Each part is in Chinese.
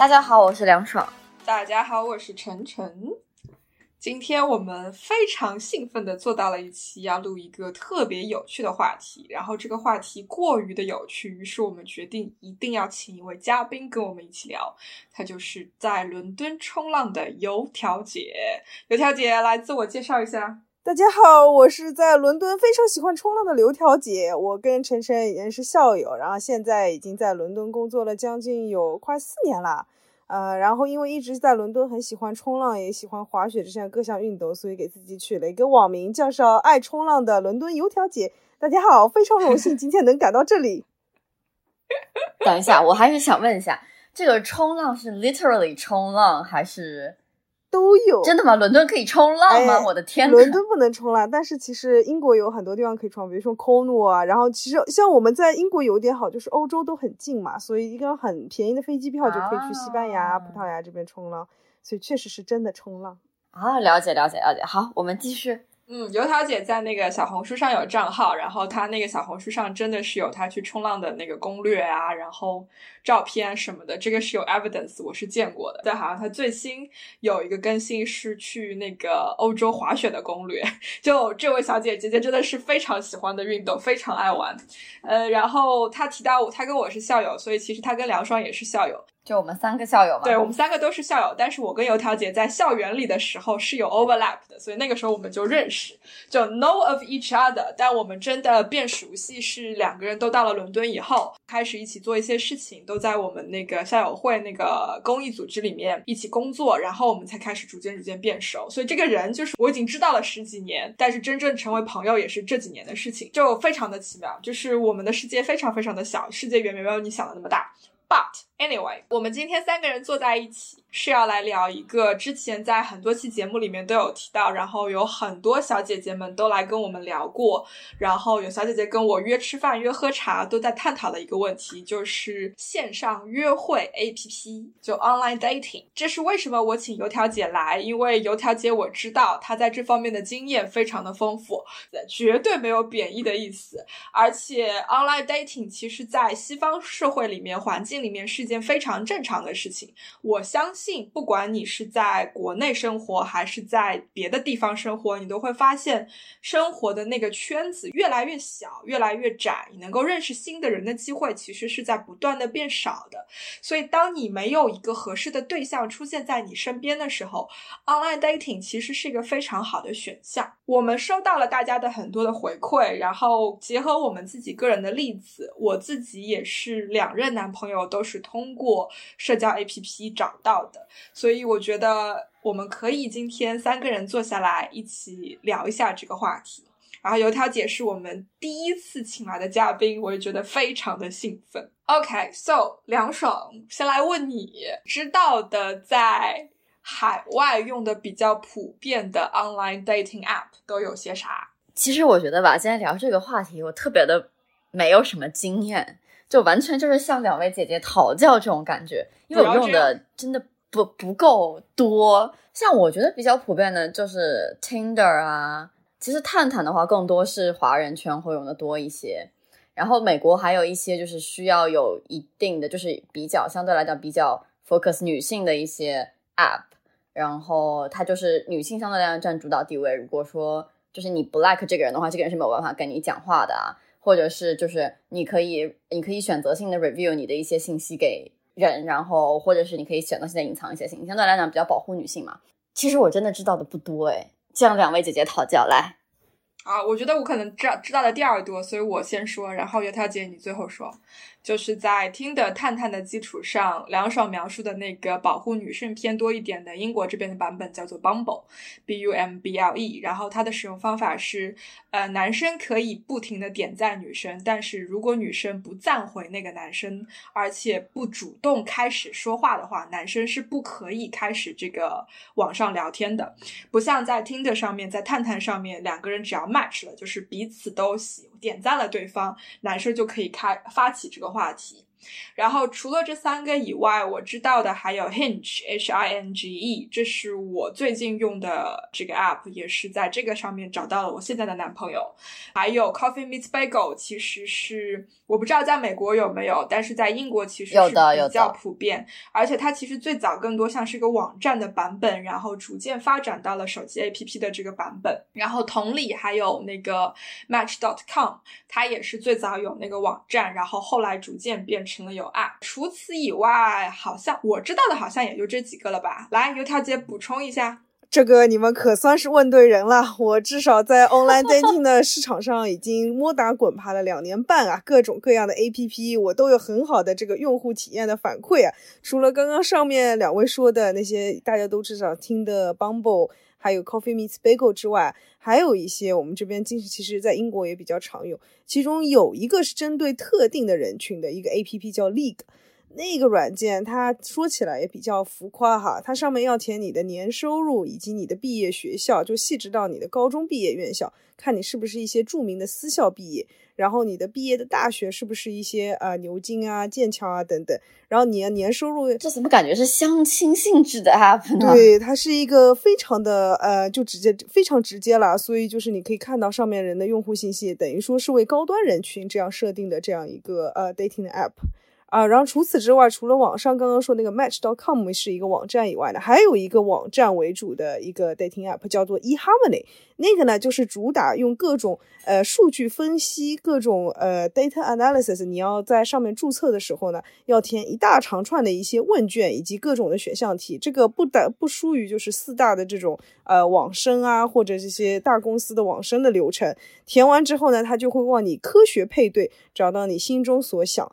大家好，我是梁爽。大家好，我是晨晨。今天我们非常兴奋的做到了一期，要录一个特别有趣的话题。然后这个话题过于的有趣，于是我们决定一定要请一位嘉宾跟我们一起聊。她就是在伦敦冲浪的油条姐。油条姐来自我介绍一下。大家好，我是在伦敦非常喜欢冲浪的刘条姐。我跟晨晨已经是校友，然后现在已经在伦敦工作了将近有快四年了。呃，然后因为一直在伦敦，很喜欢冲浪，也喜欢滑雪这项各项运动，所以给自己取了一个网名，叫上“爱冲浪的伦敦油条姐”。大家好，非常荣幸今天能赶到这里。等一下，我还是想问一下，这个冲浪是 literally 冲浪还是？都有真的吗？伦敦可以冲浪吗？我的天！伦敦不能冲浪，但是其实英国有很多地方可以冲，比如说 Cornwall 啊。然后其实像我们在英国有一点好，就是欧洲都很近嘛，所以一个很便宜的飞机票就可以去西班牙、葡萄牙这边冲浪。所以确实是真的冲浪啊！了解了解了解。好，我们继续。嗯，油条姐在那个小红书上有账号，然后她那个小红书上真的是有她去冲浪的那个攻略啊，然后照片什么的，这个是有 evidence，我是见过的。但好像她最新有一个更新是去那个欧洲滑雪的攻略，就这位小姐姐姐真的是非常喜欢的运动，非常爱玩。呃，然后她提到我，她跟我是校友，所以其实她跟梁双也是校友。就我们三个校友嘛，对我们三个都是校友，但是我跟油条姐在校园里的时候是有 overlap 的，所以那个时候我们就认识，就 know of each other。但我们真的变熟悉是两个人都到了伦敦以后，开始一起做一些事情，都在我们那个校友会那个公益组织里面一起工作，然后我们才开始逐渐逐渐变熟。所以这个人就是我已经知道了十几年，但是真正成为朋友也是这几年的事情，就非常的奇妙。就是我们的世界非常非常的小，世界远远没有你想的那么大。But anyway，我们今天三个人坐在一起。是要来聊一个之前在很多期节目里面都有提到，然后有很多小姐姐们都来跟我们聊过，然后有小姐姐跟我约吃饭、约喝茶，都在探讨的一个问题，就是线上约会 APP，就 online dating。这是为什么我请油条姐来？因为油条姐我知道她在这方面的经验非常的丰富，绝对没有贬义的意思。而且 online dating 其实在西方社会里面环境里面是件非常正常的事情，我相信。不管你是在国内生活还是在别的地方生活，你都会发现生活的那个圈子越来越小，越来越窄。你能够认识新的人的机会，其实是在不断的变少的。所以，当你没有一个合适的对象出现在你身边的时候，online dating 其实是一个非常好的选项。我们收到了大家的很多的回馈，然后结合我们自己个人的例子，我自己也是两任男朋友都是通通过社交 APP 找到。的，所以我觉得我们可以今天三个人坐下来一起聊一下这个话题。然后油条姐是我们第一次请来的嘉宾，我也觉得非常的兴奋。OK，so 梁爽，先来问你知道的在海外用的比较普遍的 online dating app 都有些啥？其实我觉得吧，今天聊这个话题，我特别的没有什么经验，就完全就是向两位姐姐讨教这种感觉，因为我用的真的。不不够多，像我觉得比较普遍的就是 Tinder 啊，其实探探的话更多是华人圈会用的多一些。然后美国还有一些就是需要有一定的，就是比较相对来讲比较 focus 女性的一些 app，然后它就是女性相对来讲占主导地位。如果说就是你不 like 这个人的话，这个人是没有办法跟你讲话的啊，或者是就是你可以你可以选择性的 review 你的一些信息给。人，然后或者是你可以选择性的隐藏一些信息，相对来讲比较保护女性嘛。其实我真的知道的不多哎，向两位姐姐讨教来。啊，我觉得我可能知道知道的第二多，所以我先说，然后油条姐你最后说。就是在听的探探的基础上，两手描述的那个保护女性偏多一点的英国这边的版本叫做 Bumble，B U M B L E。然后它的使用方法是，呃，男生可以不停的点赞女生，但是如果女生不赞回那个男生，而且不主动开始说话的话，男生是不可以开始这个网上聊天的。不像在听的上面，在探探上面，两个人只要 match 了，就是彼此都喜点赞了对方，男生就可以开发起这个。话题。然后除了这三个以外，我知道的还有 Hinge，H I N G E，这是我最近用的这个 app，也是在这个上面找到了我现在的男朋友。还有 Coffee Meets Bagel，其实是我不知道在美国有没有，但是在英国其实是比较普遍。而且它其实最早更多像是一个网站的版本，然后逐渐发展到了手机 APP 的这个版本。然后同理还有那个 Match.com，它也是最早有那个网站，然后后来逐渐变成。成了有爱，除此以外，好像我知道的，好像也就这几个了吧。来，油条姐补充一下，这个你们可算是问对人了。我至少在 online dating 的市场上已经摸打滚爬了两年半啊，各种各样的 app 我都有很好的这个用户体验的反馈啊。除了刚刚上面两位说的那些大家都至少听的 Bumble。还有 Coffee Meets Bagel 之外，还有一些我们这边其实其实在英国也比较常用。其中有一个是针对特定的人群的一个 A P P 叫 League，那个软件它说起来也比较浮夸哈，它上面要填你的年收入以及你的毕业学校，就细致到你的高中毕业院校，看你是不是一些著名的私校毕业。然后你的毕业的大学是不是一些呃牛津啊、剑桥啊等等？然后你的年收入，这怎么感觉是相亲性质的 app 呢？对，它是一个非常的呃，就直接非常直接了。所以就是你可以看到上面人的用户信息，等于说是为高端人群这样设定的这样一个呃 dating 的 app。啊，然后除此之外，除了网上刚刚说那个 Match.com 是一个网站以外呢，还有一个网站为主的一个 dating app 叫做 eHarmony。那个呢，就是主打用各种呃数据分析、各种呃 data analysis。你要在上面注册的时候呢，要填一大长串的一些问卷以及各种的选项题。这个不得不输于就是四大的这种呃网申啊，或者这些大公司的网申的流程。填完之后呢，它就会帮你科学配对，找到你心中所想。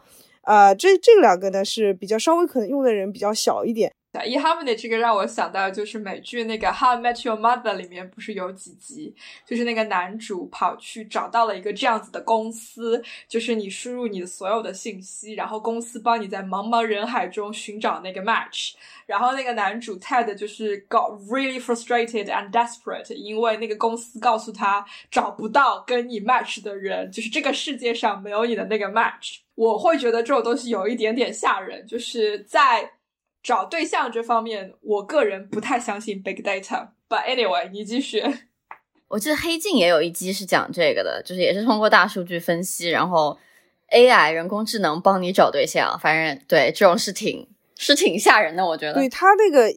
啊，这这两个呢是比较稍微可能用的人比较小一点。e Harmony 这个让我想到就是美剧那个《How I Met Your Mother》里面不是有几集，就是那个男主跑去找到了一个这样子的公司，就是你输入你的所有的信息，然后公司帮你在茫茫人海中寻找那个 match。然后那个男主 Ted 就是 got really frustrated and desperate，因为那个公司告诉他找不到跟你 match 的人，就是这个世界上没有你的那个 match。我会觉得这种东西有一点点吓人，就是在找对象这方面，我个人不太相信 big data。But anyway，你继续。我记得黑镜也有一集是讲这个的，就是也是通过大数据分析，然后 AI 人工智能帮你找对象。反正对这种是挺是挺吓人的，我觉得。对他那个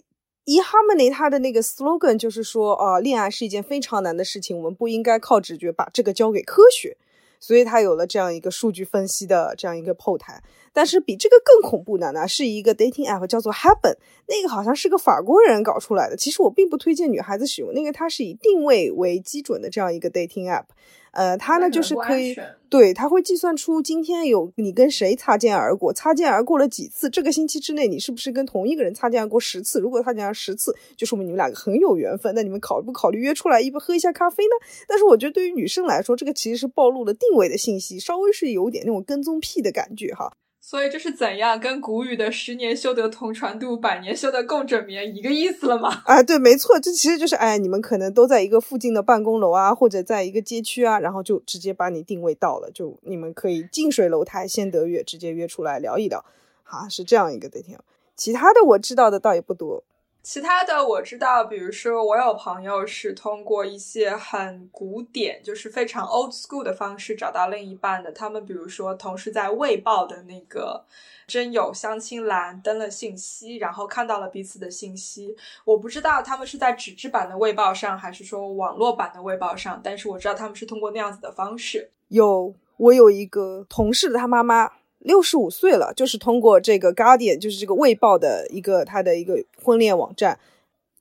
eHarmony，他的那个 slogan 就是说，啊，恋爱是一件非常难的事情，我们不应该靠直觉把这个交给科学。所以它有了这样一个数据分析的这样一个后台，但是比这个更恐怖的呢，是一个 dating app 叫做 Happen，那个好像是个法国人搞出来的。其实我并不推荐女孩子使用那个，它是以定位为基准的这样一个 dating app。呃，它呢就是可以，对，它会计算出今天有你跟谁擦肩而过，擦肩而过了几次，这个星期之内你是不是跟同一个人擦肩而过十次？如果擦肩而十次，就说明你们两个很有缘分。那你们考不考虑约出来一杯喝一下咖啡呢？但是我觉得对于女生来说，这个其实是暴露了定位的信息，稍微是有点那种跟踪癖的感觉哈。所以这是怎样跟古语的“十年修得同船渡，百年修得共枕眠”一个意思了吗？啊，对，没错，这其实就是哎，你们可能都在一个附近的办公楼啊，或者在一个街区啊，然后就直接把你定位到了，就你们可以近水楼台先得月，直接约出来聊一聊，哈，是这样一个的天。其他的我知道的倒也不多。其他的我知道，比如说我有朋友是通过一些很古典，就是非常 old school 的方式找到另一半的。他们比如说同时在《卫报》的那个真有相亲栏登了信息，然后看到了彼此的信息。我不知道他们是在纸质版的《卫报》上，还是说网络版的《卫报》上，但是我知道他们是通过那样子的方式。有，我有一个同事的他妈妈。六十五岁了，就是通过这个 Guardian，就是这个卫报的一个他的一个婚恋网站，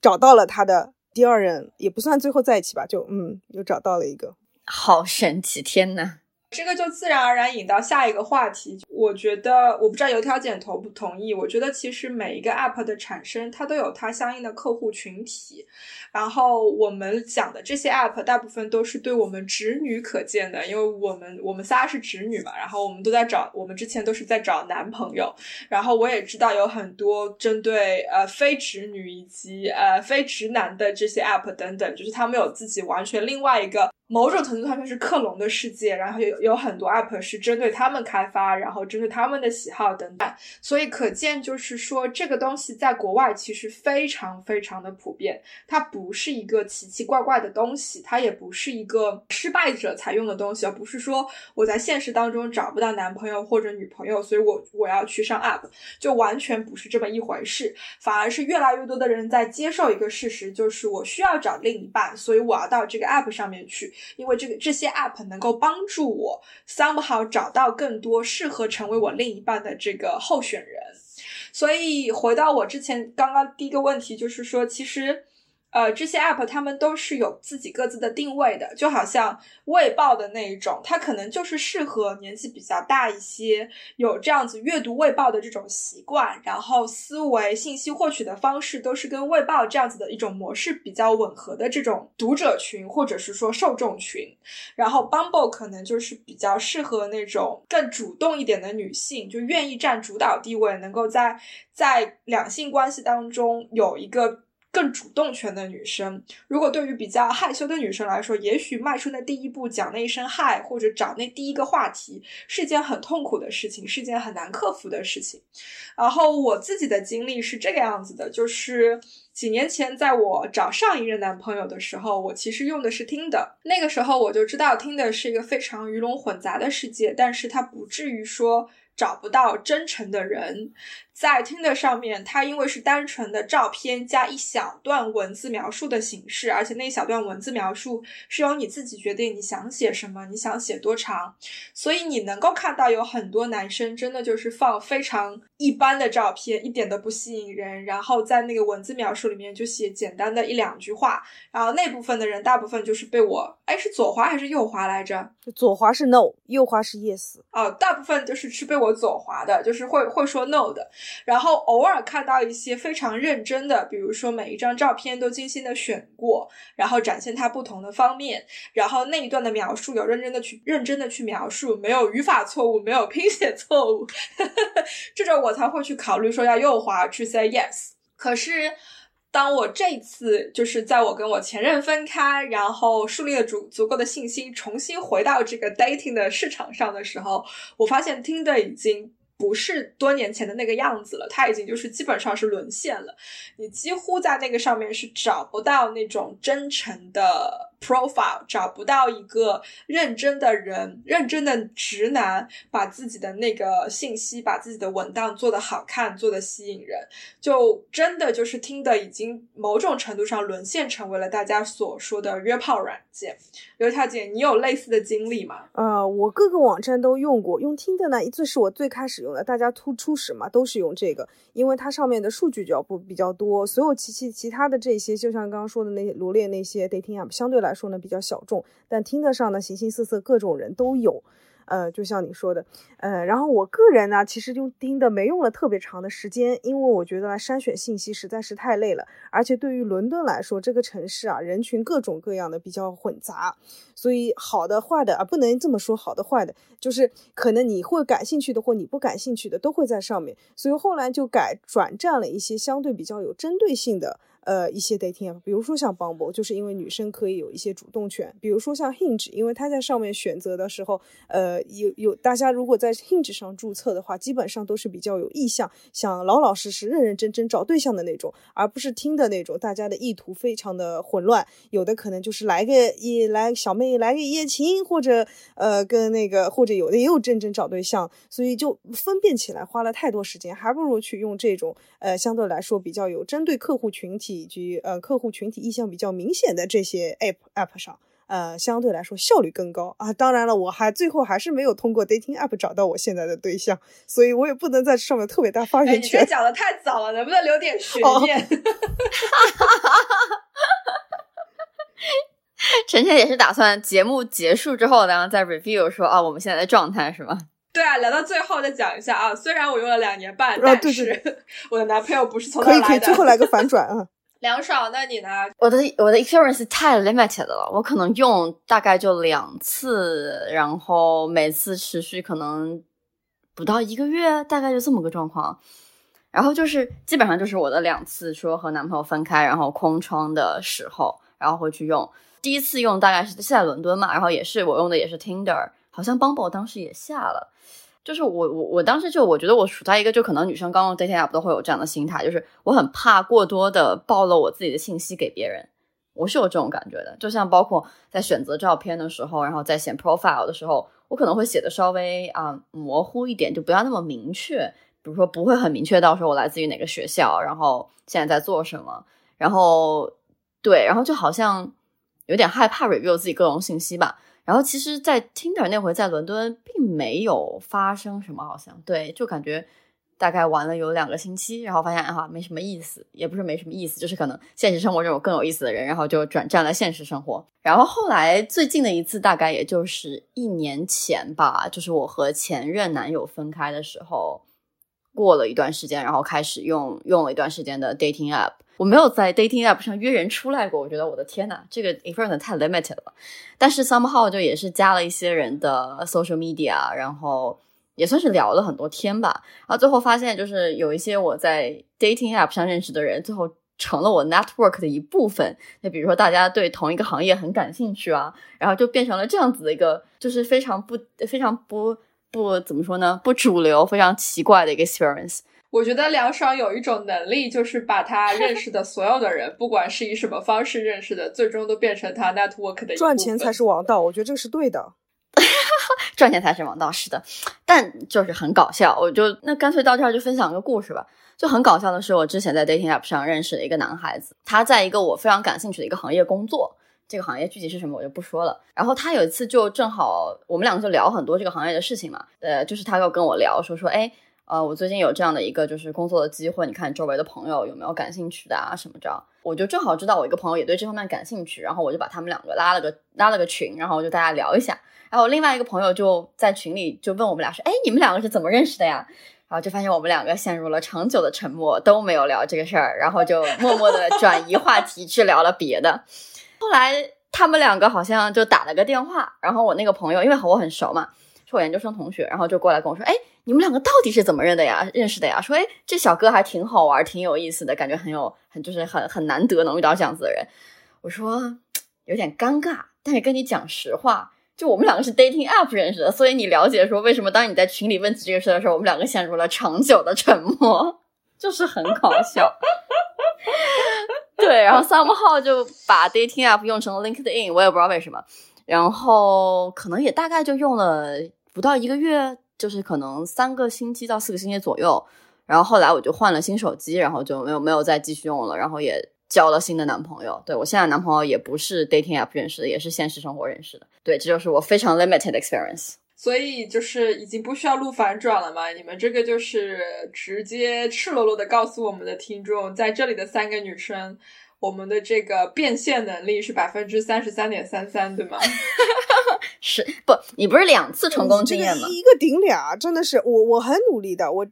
找到了他的第二任，也不算最后在一起吧，就嗯，又找到了一个好神奇！天呐！这个就自然而然引到下一个话题。我觉得，我不知道油条姐同不同意。我觉得其实每一个 app 的产生，它都有它相应的客户群体。然后我们讲的这些 app，大部分都是对我们直女可见的，因为我们我们仨是直女嘛。然后我们都在找，我们之前都是在找男朋友。然后我也知道有很多针对呃非直女以及呃非直男的这些 app 等等，就是他们有自己完全另外一个。某种程度上面是克隆的世界，然后有有很多 app 是针对他们开发，然后针对他们的喜好等等，所以可见就是说这个东西在国外其实非常非常的普遍，它不是一个奇奇怪怪的东西，它也不是一个失败者才用的东西，而不是说我在现实当中找不到男朋友或者女朋友，所以我我要去上 app，就完全不是这么一回事，反而是越来越多的人在接受一个事实，就是我需要找另一半，所以我要到这个 app 上面去。因为这个这些 app 能够帮助我 somehow 找到更多适合成为我另一半的这个候选人，所以回到我之前刚刚第一个问题，就是说其实。呃，这些 app 他们都是有自己各自的定位的，就好像卫报的那一种，它可能就是适合年纪比较大一些，有这样子阅读卫报的这种习惯，然后思维信息获取的方式都是跟卫报这样子的一种模式比较吻合的这种读者群或者是说受众群，然后 Bumble 可能就是比较适合那种更主动一点的女性，就愿意占主导地位，能够在在两性关系当中有一个。更主动权的女生，如果对于比较害羞的女生来说，也许迈出那第一步，讲那一声嗨，或者找那第一个话题，是一件很痛苦的事情，是一件很难克服的事情。然后我自己的经历是这个样子的，就是几年前在我找上一任男朋友的时候，我其实用的是听的，那个时候我就知道听的是一个非常鱼龙混杂的世界，但是它不至于说找不到真诚的人。在 Tinder 上面，它因为是单纯的照片加一小段文字描述的形式，而且那一小段文字描述是由你自己决定你想写什么，你想写多长，所以你能够看到有很多男生真的就是放非常一般的照片，一点都不吸引人，然后在那个文字描述里面就写简单的一两句话，然后那部分的人大部分就是被我，哎，是左滑还是右滑来着？左滑是 no，右滑是 yes。哦，大部分就是是被我左滑的，就是会会说 no 的。然后偶尔看到一些非常认真的，比如说每一张照片都精心的选过，然后展现它不同的方面，然后那一段的描述有认真的去认真的去描述，没有语法错误，没有拼写错误，这种我才会去考虑说要右滑去 say yes。可是当我这次就是在我跟我前任分开，然后树立了足足够的信心，重新回到这个 dating 的市场上的时候，我发现听的已经。不是多年前的那个样子了，它已经就是基本上是沦陷了。你几乎在那个上面是找不到那种真诚的。profile 找不到一个认真的人，认真的直男，把自己的那个信息，把自己的文档做得好看，做得吸引人，就真的就是听的已经某种程度上沦陷成为了大家所说的约炮软刘小姐，你有类似的经历吗？呃，我各个网站都用过，用听的呢，最是我最开始用的，大家突初始嘛，都是用这个，因为它上面的数据就要不比较多，所有其其其他的这些，就像刚刚说的那些罗列那些 dating app，相对来。说呢比较小众，但听的上呢形形色色各种人都有，呃，就像你说的，呃，然后我个人呢其实用盯的没用了特别长的时间，因为我觉得筛选信息实在是太累了，而且对于伦敦来说，这个城市啊人群各种各样的比较混杂，所以好的坏的啊不能这么说，好的坏的就是可能你会感兴趣的或你不感兴趣的都会在上面，所以后来就改转战了一些相对比较有针对性的。呃，一些 dating app，比如说像 Bumble，就是因为女生可以有一些主动权；比如说像 Hinge，因为它在上面选择的时候，呃，有有大家如果在 Hinge 上注册的话，基本上都是比较有意向，想老老实实、认认真真找对象的那种，而不是听的那种，大家的意图非常的混乱，有的可能就是来个一来小妹来个一夜情，或者呃跟那个，或者有的也有真正找对象，所以就分辨起来花了太多时间，还不如去用这种呃相对来说比较有针对客户群体。以及呃客户群体意向比较明显的这些 app app 上，呃相对来说效率更高啊。当然了，我还最后还是没有通过 dating app 找到我现在的对象，所以我也不能在上面特别大发言权。你讲的太早了，能不能留点悬念？晨晨也是打算节目结束之后，然后再 review 说啊，我们现在的状态是吗？对啊，聊到最后再讲一下啊。虽然我用了两年半，但是 我的男朋友不是从可以可以，最后来个反转啊。梁爽，那你呢？我的我的 experience 太 limited 了，我可能用大概就两次，然后每次持续可能不到一个月，大概就这么个状况。然后就是基本上就是我的两次说和男朋友分开，然后空窗的时候，然后会去用。第一次用大概是是在伦敦嘛，然后也是我用的也是 Tinder，好像 Bumble 当时也下了。就是我我我当时就我觉得我处在一个就可能女生刚用 dating app 都会有这样的心态，就是我很怕过多的暴露我自己的信息给别人，我是有这种感觉的。就像包括在选择照片的时候，然后在写 profile 的时候，我可能会写的稍微啊模糊一点，就不要那么明确。比如说不会很明确到时候我来自于哪个学校，然后现在在做什么，然后对，然后就好像有点害怕 review 自己各种信息吧。然后其实，在 Tinder 那回在伦敦并没有发生什么，好像对，就感觉大概玩了有两个星期，然后发现啊没什么意思，也不是没什么意思，就是可能现实生活中有更有意思的人，然后就转战了现实生活。然后后来最近的一次大概也就是一年前吧，就是我和前任男友分开的时候，过了一段时间，然后开始用用了一段时间的 dating app。我没有在 dating app 上约人出来过，我觉得我的天呐，这个 experience 太 limited 了。但是 somehow 就也是加了一些人的 social media，然后也算是聊了很多天吧。然后最后发现，就是有一些我在 dating app 上认识的人，最后成了我 network 的一部分。那比如说大家对同一个行业很感兴趣啊，然后就变成了这样子的一个，就是非常不非常不不怎么说呢，不主流，非常奇怪的一个 experience。我觉得梁爽有一种能力，就是把他认识的所有的人，不管是以什么方式认识的，最终都变成他 network 的赚钱才是王道。我觉得这个是对的，赚钱才是王道，是的。但就是很搞笑，我就那干脆到这儿就分享个故事吧。就很搞笑的是，我之前在 dating app 上认识了一个男孩子，他在一个我非常感兴趣的一个行业工作，这个行业具体是什么我就不说了。然后他有一次就正好我们两个就聊很多这个行业的事情嘛，呃，就是他又跟我聊说说，哎。呃，我最近有这样的一个就是工作的机会，你看周围的朋友有没有感兴趣的啊？什么着？我就正好知道我一个朋友也对这方面感兴趣，然后我就把他们两个拉了个拉了个群，然后就大家聊一下。然后另外一个朋友就在群里就问我们俩说：“哎，你们两个是怎么认识的呀？”然后就发现我们两个陷入了长久的沉默，都没有聊这个事儿，然后就默默的 转移话题去聊了别的。后来他们两个好像就打了个电话，然后我那个朋友因为和我很熟嘛，是我研究生同学，然后就过来跟我说：“哎。”你们两个到底是怎么认的呀？认识的呀？说，哎，这小哥还挺好玩，挺有意思的，感觉很有，很就是很很难得能遇到这样子的人。我说有点尴尬，但是跟你讲实话，就我们两个是 dating app 认识的，所以你了解说为什么当你在群里问起这个事的时候，我们两个陷入了长久的沉默，就是很搞笑。对，然后 somehow 就把 dating app 用成了 LinkedIn，我也不知道为什么，然后可能也大概就用了不到一个月。就是可能三个星期到四个星期左右，然后后来我就换了新手机，然后就没有没有再继续用了，然后也交了新的男朋友。对我现在男朋友也不是 dating app 认识的，也是现实生活认识的。对，这就是我非常 limited experience。所以就是已经不需要录反转了嘛？你们这个就是直接赤裸裸的告诉我们的听众，在这里的三个女生，我们的这个变现能力是百分之三十三点三三，对吗？是不？你不是两次成功经验吗？一个顶俩，真的是我，我很努力的，我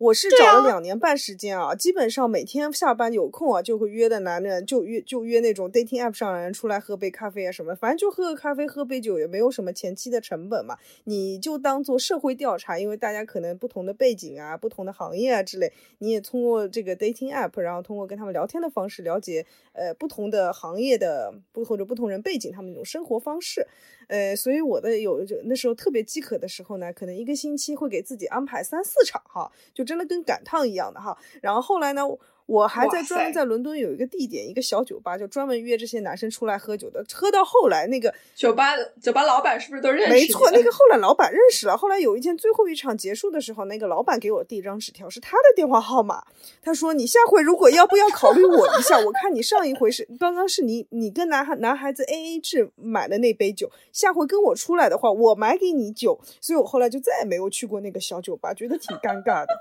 我是找了两年半时间啊，基本上每天下班有空啊，就会约的男人就约就约那种 dating app 上的人出来喝杯咖啡啊什么，反正就喝个咖啡喝杯酒，也没有什么前期的成本嘛，你就当做社会调查，因为大家可能不同的背景啊、不同的行业啊之类，你也通过这个 dating app，然后通过跟他们聊天的方式了解呃不同的行业的不或者不同人背景他们那种生活方式。呃，所以我的有就那时候特别饥渴的时候呢，可能一个星期会给自己安排三四场哈，就真的跟赶趟一样的哈。然后后来呢？我还在专门在伦敦有一个地点，一个小酒吧，就专门约这些男生出来喝酒的。喝到后来，那个酒吧酒吧老板是不是都认识？没错，那个后来老板认识了。后来有一天最后一场结束的时候，那个老板给我递一张纸条，是他的电话号码。他说：“你下回如果要不要考虑我一下？我看你上一回是刚刚是你你跟男孩男孩子 A A 制买的那杯酒，下回跟我出来的话，我买给你酒。所以我后来就再也没有去过那个小酒吧，觉得挺尴尬的。”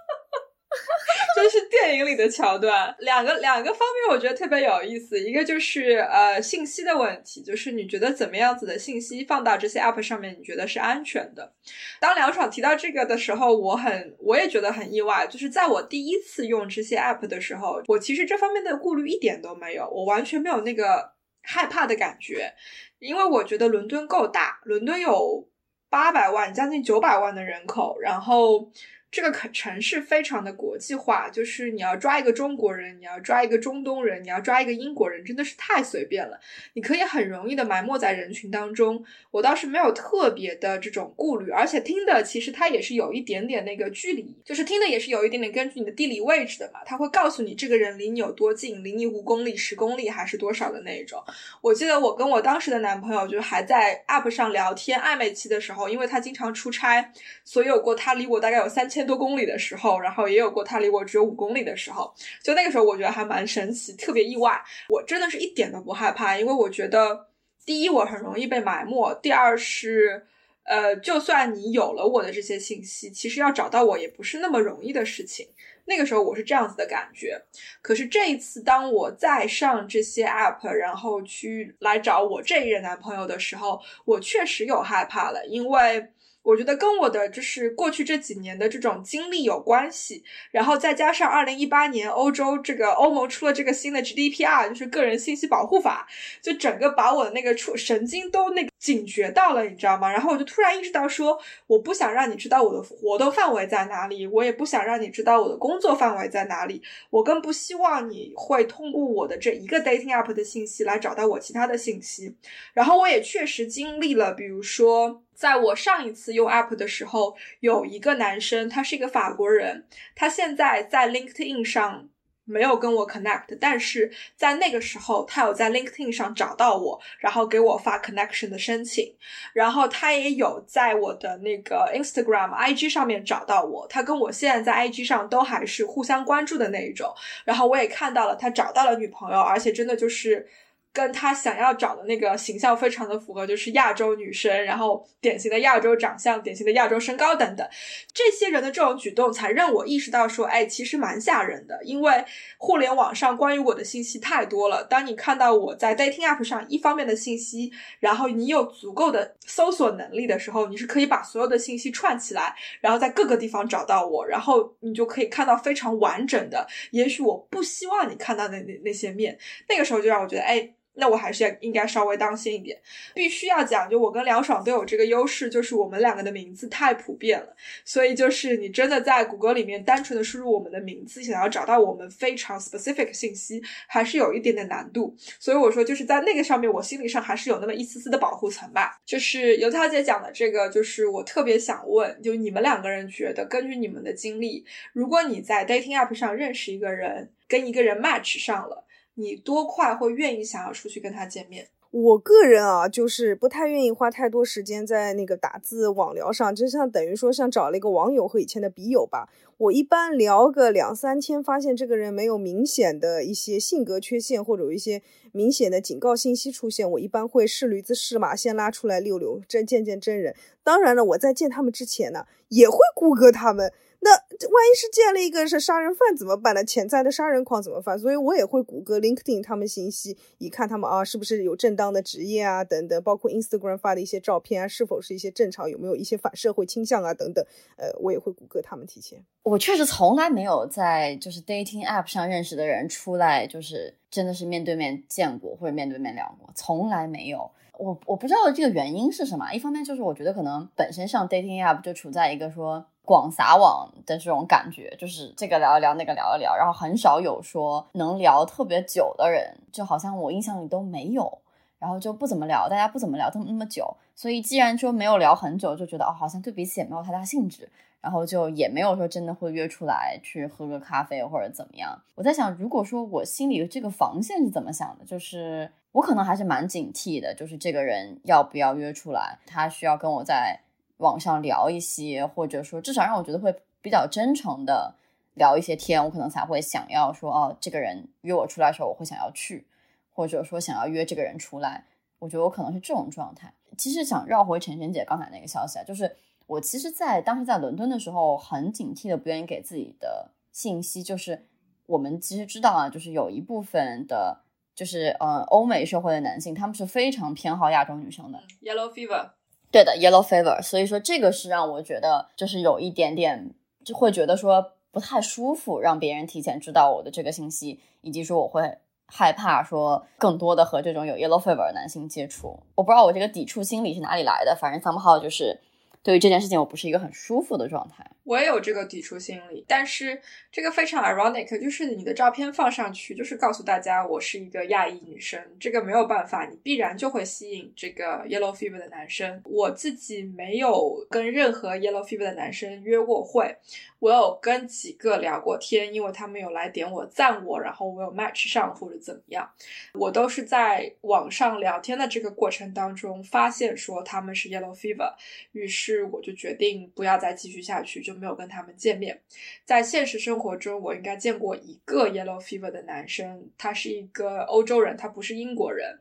这是电影里的桥段。两个两个方面，我觉得特别有意思。一个就是呃信息的问题，就是你觉得怎么样子的信息放到这些 app 上面，你觉得是安全的？当梁爽提到这个的时候，我很我也觉得很意外。就是在我第一次用这些 app 的时候，我其实这方面的顾虑一点都没有，我完全没有那个害怕的感觉，因为我觉得伦敦够大，伦敦有八百万将近九百万的人口，然后。这个城城市非常的国际化，就是你要抓一个中国人，你要抓一个中东人，你要抓一个英国人，真的是太随便了。你可以很容易的埋没在人群当中。我倒是没有特别的这种顾虑，而且听的其实它也是有一点点那个距离，就是听的也是有一点点根据你的地理位置的嘛，他会告诉你这个人离你有多近，离你五公里、十公里还是多少的那一种。我记得我跟我当时的男朋友就是还在 App 上聊天暧昧期的时候，因为他经常出差，所以有过他离我大概有三千。千多公里的时候，然后也有过他离我只有五公里的时候，就那个时候我觉得还蛮神奇，特别意外。我真的是一点都不害怕，因为我觉得第一我很容易被埋没，第二是呃，就算你有了我的这些信息，其实要找到我也不是那么容易的事情。那个时候我是这样子的感觉。可是这一次，当我再上这些 app，然后去来找我这一任男朋友的时候，我确实有害怕了，因为。我觉得跟我的就是过去这几年的这种经历有关系，然后再加上二零一八年欧洲这个欧盟出了这个新的 GDPR，就是个人信息保护法，就整个把我的那个触神经都那个警觉到了，你知道吗？然后我就突然意识到说，我不想让你知道我的活动范围在哪里，我也不想让你知道我的工作范围在哪里，我更不希望你会通过我的这一个 dating app 的信息来找到我其他的信息。然后我也确实经历了，比如说。在我上一次用 App 的时候，有一个男生，他是一个法国人，他现在在 LinkedIn 上没有跟我 connect，但是在那个时候，他有在 LinkedIn 上找到我，然后给我发 connection 的申请，然后他也有在我的那个 Instagram、IG 上面找到我，他跟我现在在 IG 上都还是互相关注的那一种，然后我也看到了他找到了女朋友，而且真的就是。跟他想要找的那个形象非常的符合，就是亚洲女生，然后典型的亚洲长相，典型的亚洲身高等等，这些人的这种举动才让我意识到说，哎，其实蛮吓人的，因为互联网上关于我的信息太多了。当你看到我在 dating app 上一方面的信息，然后你有足够的搜索能力的时候，你是可以把所有的信息串起来，然后在各个地方找到我，然后你就可以看到非常完整的，也许我不希望你看到的那那些面，那个时候就让我觉得，哎。那我还是要应该稍微当心一点，必须要讲，就我跟梁爽都有这个优势，就是我们两个的名字太普遍了，所以就是你真的在谷歌里面单纯的输入我们的名字，想要找到我们非常 specific 信息，还是有一点点难度。所以我说就是在那个上面，我心理上还是有那么一丝丝的保护层吧。就是油条姐讲的这个，就是我特别想问，就你们两个人觉得，根据你们的经历，如果你在 dating app 上认识一个人，跟一个人 match 上了。你多快会愿意想要出去跟他见面？我个人啊，就是不太愿意花太多时间在那个打字网聊上，就像等于说像找了一个网友和以前的笔友吧。我一般聊个两三天，发现这个人没有明显的一些性格缺陷，或者有一些明显的警告信息出现，我一般会试驴子试马，先拉出来溜溜，真见见真人。当然了，我在见他们之前呢，也会 谷歌他们。那万一是见了一个是杀人犯怎么办呢？潜在的杀人狂怎么办？所以我也会谷歌 LinkedIn 他们信息，以看他们啊是不是有正当的职业啊等等，包括 Instagram 发的一些照片啊，是否是一些正常，有没有一些反社会倾向啊等等。呃，我也会谷歌他们提前。我确实从来没有在就是 dating app 上认识的人出来，就是真的是面对面见过或者面对面聊过，从来没有。我我不知道这个原因是什么。一方面就是我觉得可能本身上 dating app 就处在一个说。广撒网的这种感觉，就是这个聊一聊，那个聊一聊，然后很少有说能聊特别久的人，就好像我印象里都没有，然后就不怎么聊，大家不怎么聊这么那么久，所以既然说没有聊很久，就觉得哦，好像对彼此也没有太大兴致，然后就也没有说真的会约出来去喝个咖啡或者怎么样。我在想，如果说我心里的这个防线是怎么想的，就是我可能还是蛮警惕的，就是这个人要不要约出来，他需要跟我在。网上聊一些，或者说至少让我觉得会比较真诚的聊一些天，我可能才会想要说哦，这个人约我出来的时候，我会想要去，或者说想要约这个人出来，我觉得我可能是这种状态。其实想绕回晨晨姐刚才那个消息啊，就是我其实，在当时在伦敦的时候，很警惕的不愿意给自己的信息，就是我们其实知道啊，就是有一部分的，就是呃欧美社会的男性，他们是非常偏好亚洲女生的。Yellow fever，对的，Yellow fever。所以说这个是让我觉得就是有一点点就会觉得说不太舒服，让别人提前知道我的这个信息，以及说我会。害怕说更多的和这种有 yellow fever 的男性接触，我不知道我这个抵触心理是哪里来的，反正 somehow 就是对于这件事情我不是一个很舒服的状态。我也有这个抵触心理，但是这个非常 ironic，就是你的照片放上去，就是告诉大家我是一个亚裔女生，这个没有办法，你必然就会吸引这个 yellow fever 的男生。我自己没有跟任何 yellow fever 的男生约过会。我有跟几个聊过天，因为他们有来点我赞我，然后我有 match 上或者怎么样，我都是在网上聊天的这个过程当中发现说他们是 yellow fever，于是是我就决定不要再继续下去，就没有跟他们见面。在现实生活中，我应该见过一个 yellow fever 的男生，他是一个欧洲人，他不是英国人。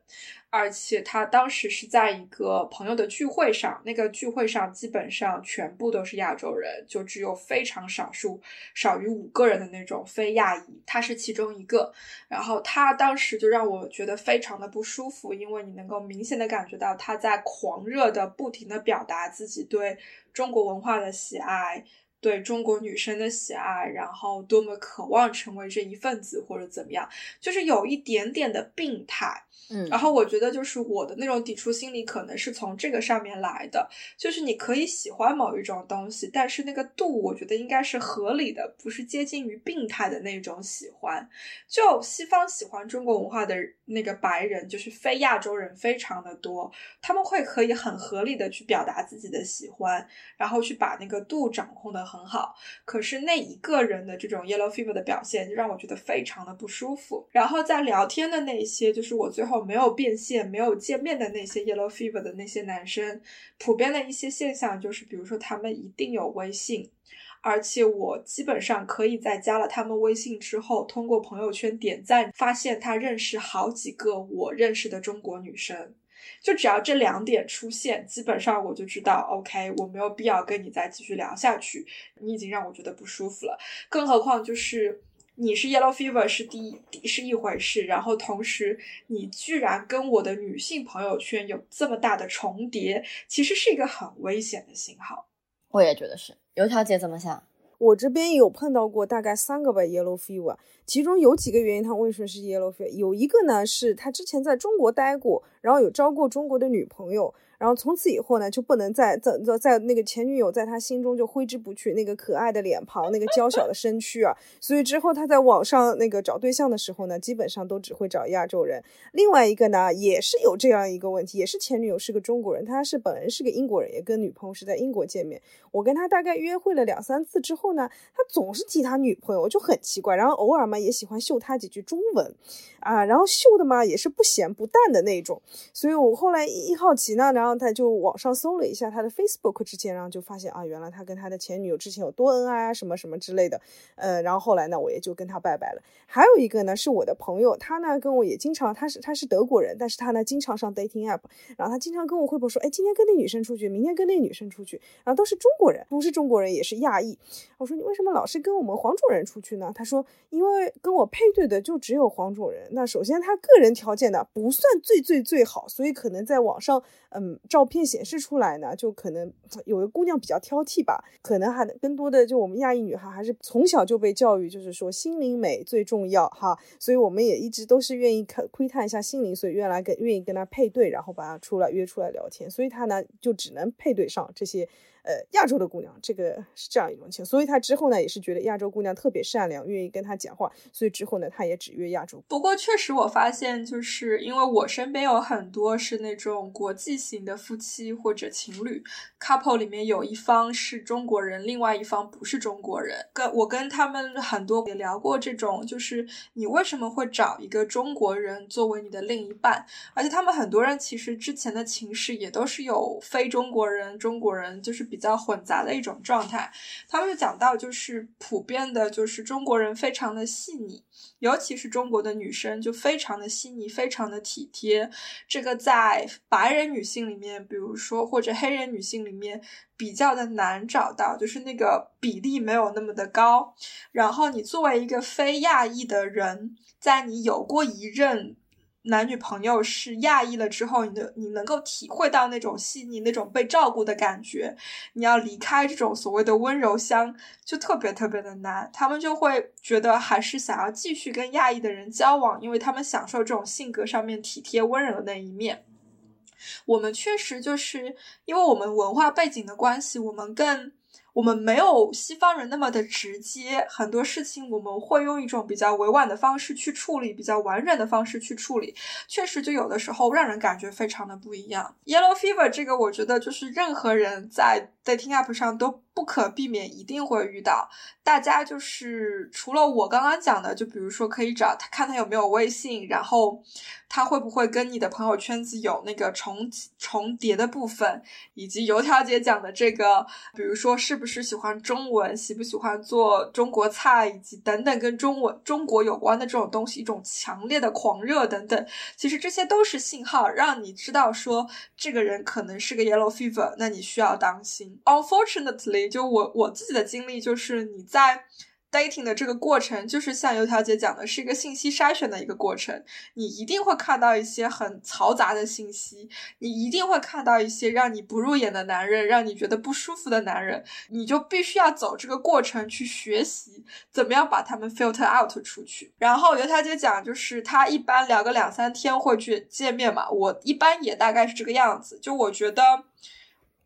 而且他当时是在一个朋友的聚会上，那个聚会上基本上全部都是亚洲人，就只有非常少数少于五个人的那种非亚裔，他是其中一个。然后他当时就让我觉得非常的不舒服，因为你能够明显的感觉到他在狂热的不停的表达自己对中国文化的喜爱。对中国女生的喜爱，然后多么渴望成为这一份子，或者怎么样，就是有一点点的病态。嗯，然后我觉得就是我的那种抵触心理，可能是从这个上面来的。就是你可以喜欢某一种东西，但是那个度，我觉得应该是合理的，不是接近于病态的那种喜欢。就西方喜欢中国文化的那个白人，就是非亚洲人非常的多，他们会可以很合理的去表达自己的喜欢，然后去把那个度掌控的。很好，可是那一个人的这种 yellow fever 的表现就让我觉得非常的不舒服。然后在聊天的那些，就是我最后没有变现、没有见面的那些 yellow fever 的那些男生，普遍的一些现象就是，比如说他们一定有微信，而且我基本上可以在加了他们微信之后，通过朋友圈点赞，发现他认识好几个我认识的中国女生。就只要这两点出现，基本上我就知道，OK，我没有必要跟你再继续聊下去。你已经让我觉得不舒服了，更何况就是你是 yellow fever 是第一是一回事，然后同时你居然跟我的女性朋友圈有这么大的重叠，其实是一个很危险的信号。我也觉得是，油条姐怎么想？我这边有碰到过大概三个吧，yellow fever，其中有几个原因，他为什么是 yellow fever？有一个呢，是他之前在中国待过，然后有招过中国的女朋友。然后从此以后呢，就不能再在在在那个前女友在他心中就挥之不去，那个可爱的脸庞，那个娇小的身躯啊。所以之后他在网上那个找对象的时候呢，基本上都只会找亚洲人。另外一个呢，也是有这样一个问题，也是前女友是个中国人，他是本人是个英国人，也跟女朋友是在英国见面。我跟他大概约会了两三次之后呢，他总是提他女朋友，我就很奇怪。然后偶尔嘛，也喜欢秀他几句中文，啊，然后秀的嘛也是不咸不淡的那种。所以我后来一好奇呢，然后。然后他就网上搜了一下他的 Facebook 之前，然后就发现啊，原来他跟他的前女友之前有多恩爱啊，什么什么之类的。呃，然后后来呢，我也就跟他拜拜了。还有一个呢，是我的朋友，他呢跟我也经常，他是他是德国人，但是他呢经常上 dating app，然后他经常跟我汇报说，哎，今天跟那女生出去，明天跟那女生出去，然后都是中国人，不是中国人也是亚裔。我说你为什么老是跟我们黄种人出去呢？他说因为跟我配对的就只有黄种人。那首先他个人条件呢不算最最最好，所以可能在网上，嗯。照片显示出来呢，就可能有的姑娘比较挑剔吧，可能还更多的就我们亚裔女孩还是从小就被教育，就是说心灵美最重要哈，所以我们也一直都是愿意看窥探一下心灵，所以愿来跟愿意跟她配对，然后把她出来约出来聊天，所以她呢就只能配对上这些。呃，亚洲的姑娘，这个是这样一种情况，所以他之后呢，也是觉得亚洲姑娘特别善良，愿意跟他讲话，所以之后呢，他也只约亚洲。不过确实，我发现就是因为我身边有很多是那种国际型的夫妻或者情侣 couple，里面有一方是中国人，另外一方不是中国人。跟我跟他们很多也聊过这种，就是你为什么会找一个中国人作为你的另一半？而且他们很多人其实之前的情史也都是有非中国人、中国人，就是比。比较混杂的一种状态。他们讲到，就是普遍的，就是中国人非常的细腻，尤其是中国的女生就非常的细腻，非常的体贴。这个在白人女性里面，比如说或者黑人女性里面比较的难找到，就是那个比例没有那么的高。然后你作为一个非亚裔的人，在你有过一任。男女朋友是亚裔了之后，你的你能够体会到那种细腻、那种被照顾的感觉。你要离开这种所谓的温柔乡，就特别特别的难。他们就会觉得还是想要继续跟亚裔的人交往，因为他们享受这种性格上面体贴温柔的那一面。我们确实就是因为我们文化背景的关系，我们更。我们没有西方人那么的直接，很多事情我们会用一种比较委婉的方式去处理，比较婉转的方式去处理，确实就有的时候让人感觉非常的不一样。Yellow fever 这个，我觉得就是任何人在 dating app 上都。不可避免一定会遇到，大家就是除了我刚刚讲的，就比如说可以找他看他有没有微信，然后他会不会跟你的朋友圈子有那个重重叠的部分，以及油条姐讲的这个，比如说是不是喜欢中文，喜不喜欢做中国菜，以及等等跟中文中国有关的这种东西，一种强烈的狂热等等，其实这些都是信号，让你知道说这个人可能是个 yellow fever，那你需要当心。Unfortunately。就我我自己的经历，就是你在。dating 的这个过程，就是像油条姐讲的，是一个信息筛选的一个过程。你一定会看到一些很嘈杂的信息，你一定会看到一些让你不入眼的男人，让你觉得不舒服的男人。你就必须要走这个过程去学习，怎么样把他们 filter out 出去。然后油条姐讲，就是他一般聊个两三天会去见面嘛，我一般也大概是这个样子。就我觉得。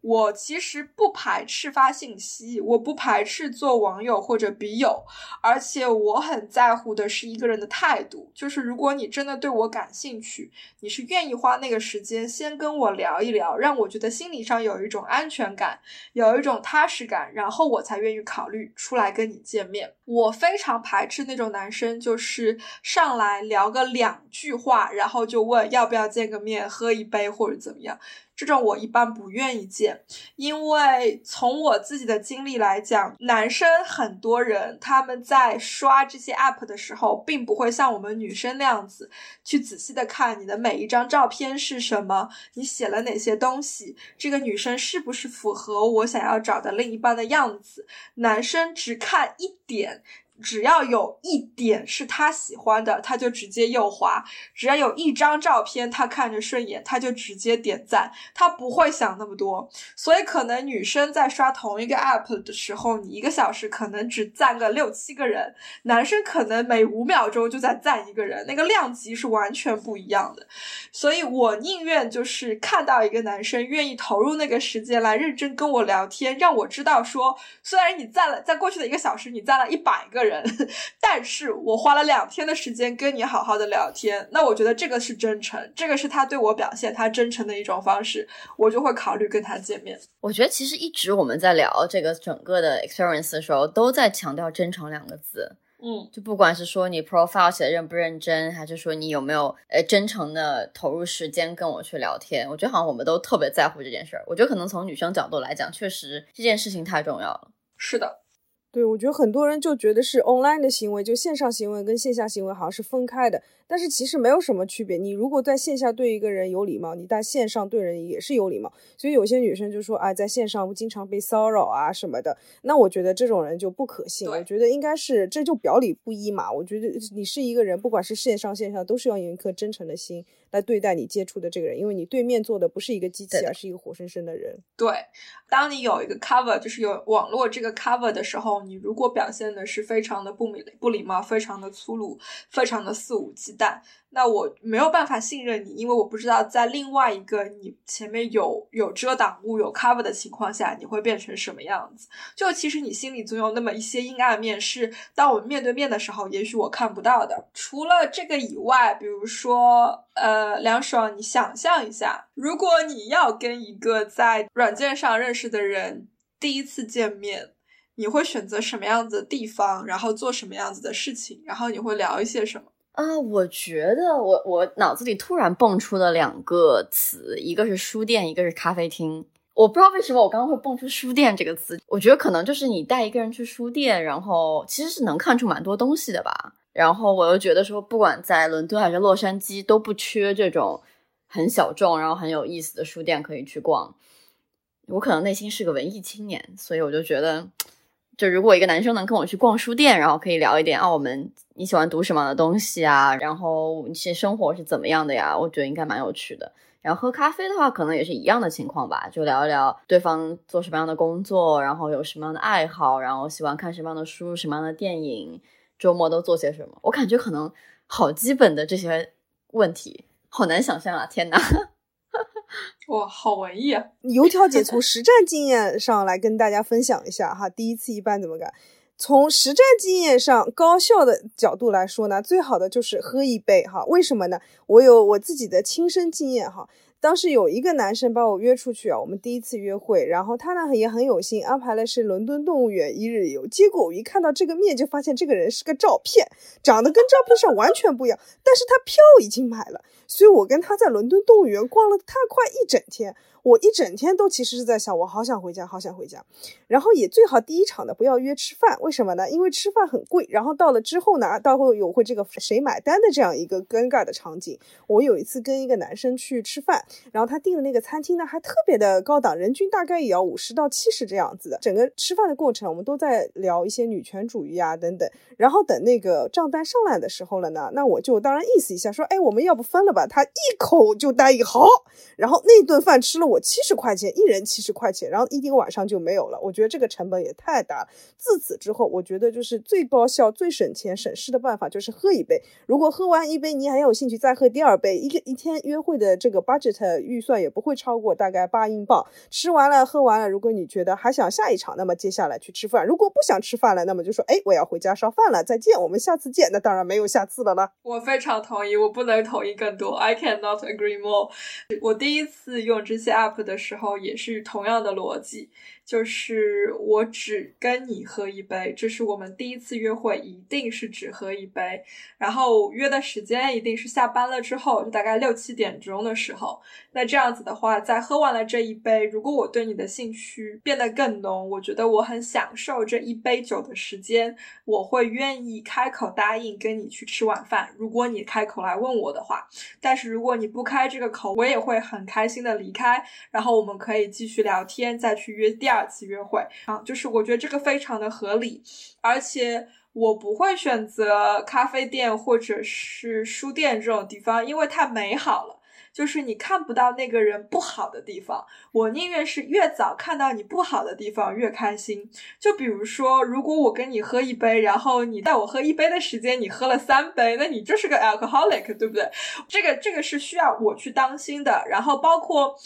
我其实不排斥发信息，我不排斥做网友或者笔友，而且我很在乎的是一个人的态度。就是如果你真的对我感兴趣，你是愿意花那个时间先跟我聊一聊，让我觉得心理上有一种安全感，有一种踏实感，然后我才愿意考虑出来跟你见面。我非常排斥那种男生，就是上来聊个两句话，然后就问要不要见个面，喝一杯或者怎么样。这种我一般不愿意见，因为从我自己的经历来讲，男生很多人他们在刷这些 app 的时候，并不会像我们女生那样子去仔细的看你的每一张照片是什么，你写了哪些东西，这个女生是不是符合我想要找的另一半的样子。男生只看一点。只要有一点是他喜欢的，他就直接右滑；只要有一张照片他看着顺眼，他就直接点赞。他不会想那么多，所以可能女生在刷同一个 app 的时候，你一个小时可能只赞个六七个人，男生可能每五秒钟就在赞一个人，那个量级是完全不一样的。所以我宁愿就是看到一个男生愿意投入那个时间来认真跟我聊天，让我知道说，虽然你赞了，在过去的一个小时你赞了一百个人。人，但是我花了两天的时间跟你好好的聊天，那我觉得这个是真诚，这个是他对我表现他真诚的一种方式，我就会考虑跟他见面。我觉得其实一直我们在聊这个整个的 experience 的时候，都在强调真诚两个字。嗯，就不管是说你 profile 写的认不认真，还是说你有没有呃真诚的投入时间跟我去聊天，我觉得好像我们都特别在乎这件事儿。我觉得可能从女生角度来讲，确实这件事情太重要了。是的。对，我觉得很多人就觉得是 online 的行为，就线上行为跟线下行为好像是分开的，但是其实没有什么区别。你如果在线下对一个人有礼貌，你在线上对人也是有礼貌。所以有些女生就说啊，在线上经常被骚扰啊什么的，那我觉得这种人就不可信。我觉得应该是这就表里不一嘛。我觉得你是一个人，不管是线上线下，都是要有一颗真诚的心。来对待你接触的这个人，因为你对面坐的不是一个机器，而是一个活生生的人。对，当你有一个 cover，就是有网络这个 cover 的时候，你如果表现的是非常的不礼不礼貌，非常的粗鲁，非常的肆无忌惮。那我没有办法信任你，因为我不知道在另外一个你前面有有遮挡物、有 cover 的情况下，你会变成什么样子。就其实你心里总有那么一些阴暗面，是当我们面对面的时候，也许我看不到的。除了这个以外，比如说，呃，梁爽，你想象一下，如果你要跟一个在软件上认识的人第一次见面，你会选择什么样子的地方，然后做什么样子的事情，然后你会聊一些什么？啊，我觉得我我脑子里突然蹦出了两个词，一个是书店，一个是咖啡厅。我不知道为什么我刚刚会蹦出书店这个词，我觉得可能就是你带一个人去书店，然后其实是能看出蛮多东西的吧。然后我又觉得说，不管在伦敦还是洛杉矶，都不缺这种很小众然后很有意思的书店可以去逛。我可能内心是个文艺青年，所以我就觉得，就如果一个男生能跟我去逛书店，然后可以聊一点啊，我们你喜欢读什么样的东西啊，然后一些生活是怎么样的呀？我觉得应该蛮有趣的。然后喝咖啡的话，可能也是一样的情况吧，就聊一聊对方做什么样的工作，然后有什么样的爱好，然后喜欢看什么样的书、什么样的电影，周末都做些什么。我感觉可能好基本的这些问题，好难想象啊！天哪，哇，好文艺啊！油条姐从 实战经验上来跟大家分享一下哈，第一次一般怎么干？从实战经验上高效的角度来说呢，最好的就是喝一杯哈。为什么呢？我有我自己的亲身经验哈。当时有一个男生把我约出去啊，我们第一次约会，然后他呢也很有心安排了是伦敦动物园一日游。结果我一看到这个面就发现这个人是个照片，长得跟照片上完全不一样，但是他票已经买了，所以我跟他在伦敦动物园逛了他快一整天。我一整天都其实是在想，我好想回家，好想回家。然后也最好第一场的不要约吃饭，为什么呢？因为吃饭很贵。然后到了之后呢，到会有会这个谁买单的这样一个尴尬的场景。我有一次跟一个男生去吃饭，然后他订的那个餐厅呢还特别的高档，人均大概也要五十到七十这样子的。整个吃饭的过程，我们都在聊一些女权主义啊等等。然后等那个账单上来的时候了呢，那我就当然意思一下说，哎，我们要不分了吧？他一口就答应好。然后那顿饭吃了。我七十块钱，一人七十块钱，然后一天晚上就没有了。我觉得这个成本也太大了。自此之后，我觉得就是最高效、最省钱、省事的办法就是喝一杯。如果喝完一杯你还有兴趣再喝第二杯，一个一天约会的这个 budget 预算也不会超过大概八英镑。吃完了喝完了，如果你觉得还想下一场，那么接下来去吃饭。如果不想吃饭了，那么就说哎，我要回家烧饭了，再见，我们下次见。那当然没有下次了啦。我非常同意，我不能同意更多。I cannot agree more。我第一次用这些。Up 的时候也是同样的逻辑。就是我只跟你喝一杯，这是我们第一次约会，一定是只喝一杯。然后约的时间一定是下班了之后，就大概六七点钟的时候。那这样子的话，在喝完了这一杯，如果我对你的兴趣变得更浓，我觉得我很享受这一杯酒的时间，我会愿意开口答应跟你去吃晚饭。如果你开口来问我的话，但是如果你不开这个口，我也会很开心的离开。然后我们可以继续聊天，再去约第二二。二次约会啊，就是我觉得这个非常的合理，而且我不会选择咖啡店或者是书店这种地方，因为太美好了，就是你看不到那个人不好的地方。我宁愿是越早看到你不好的地方越开心。就比如说，如果我跟你喝一杯，然后你带我喝一杯的时间你喝了三杯，那你就是个 alcoholic，对不对？这个这个是需要我去当心的。然后包括。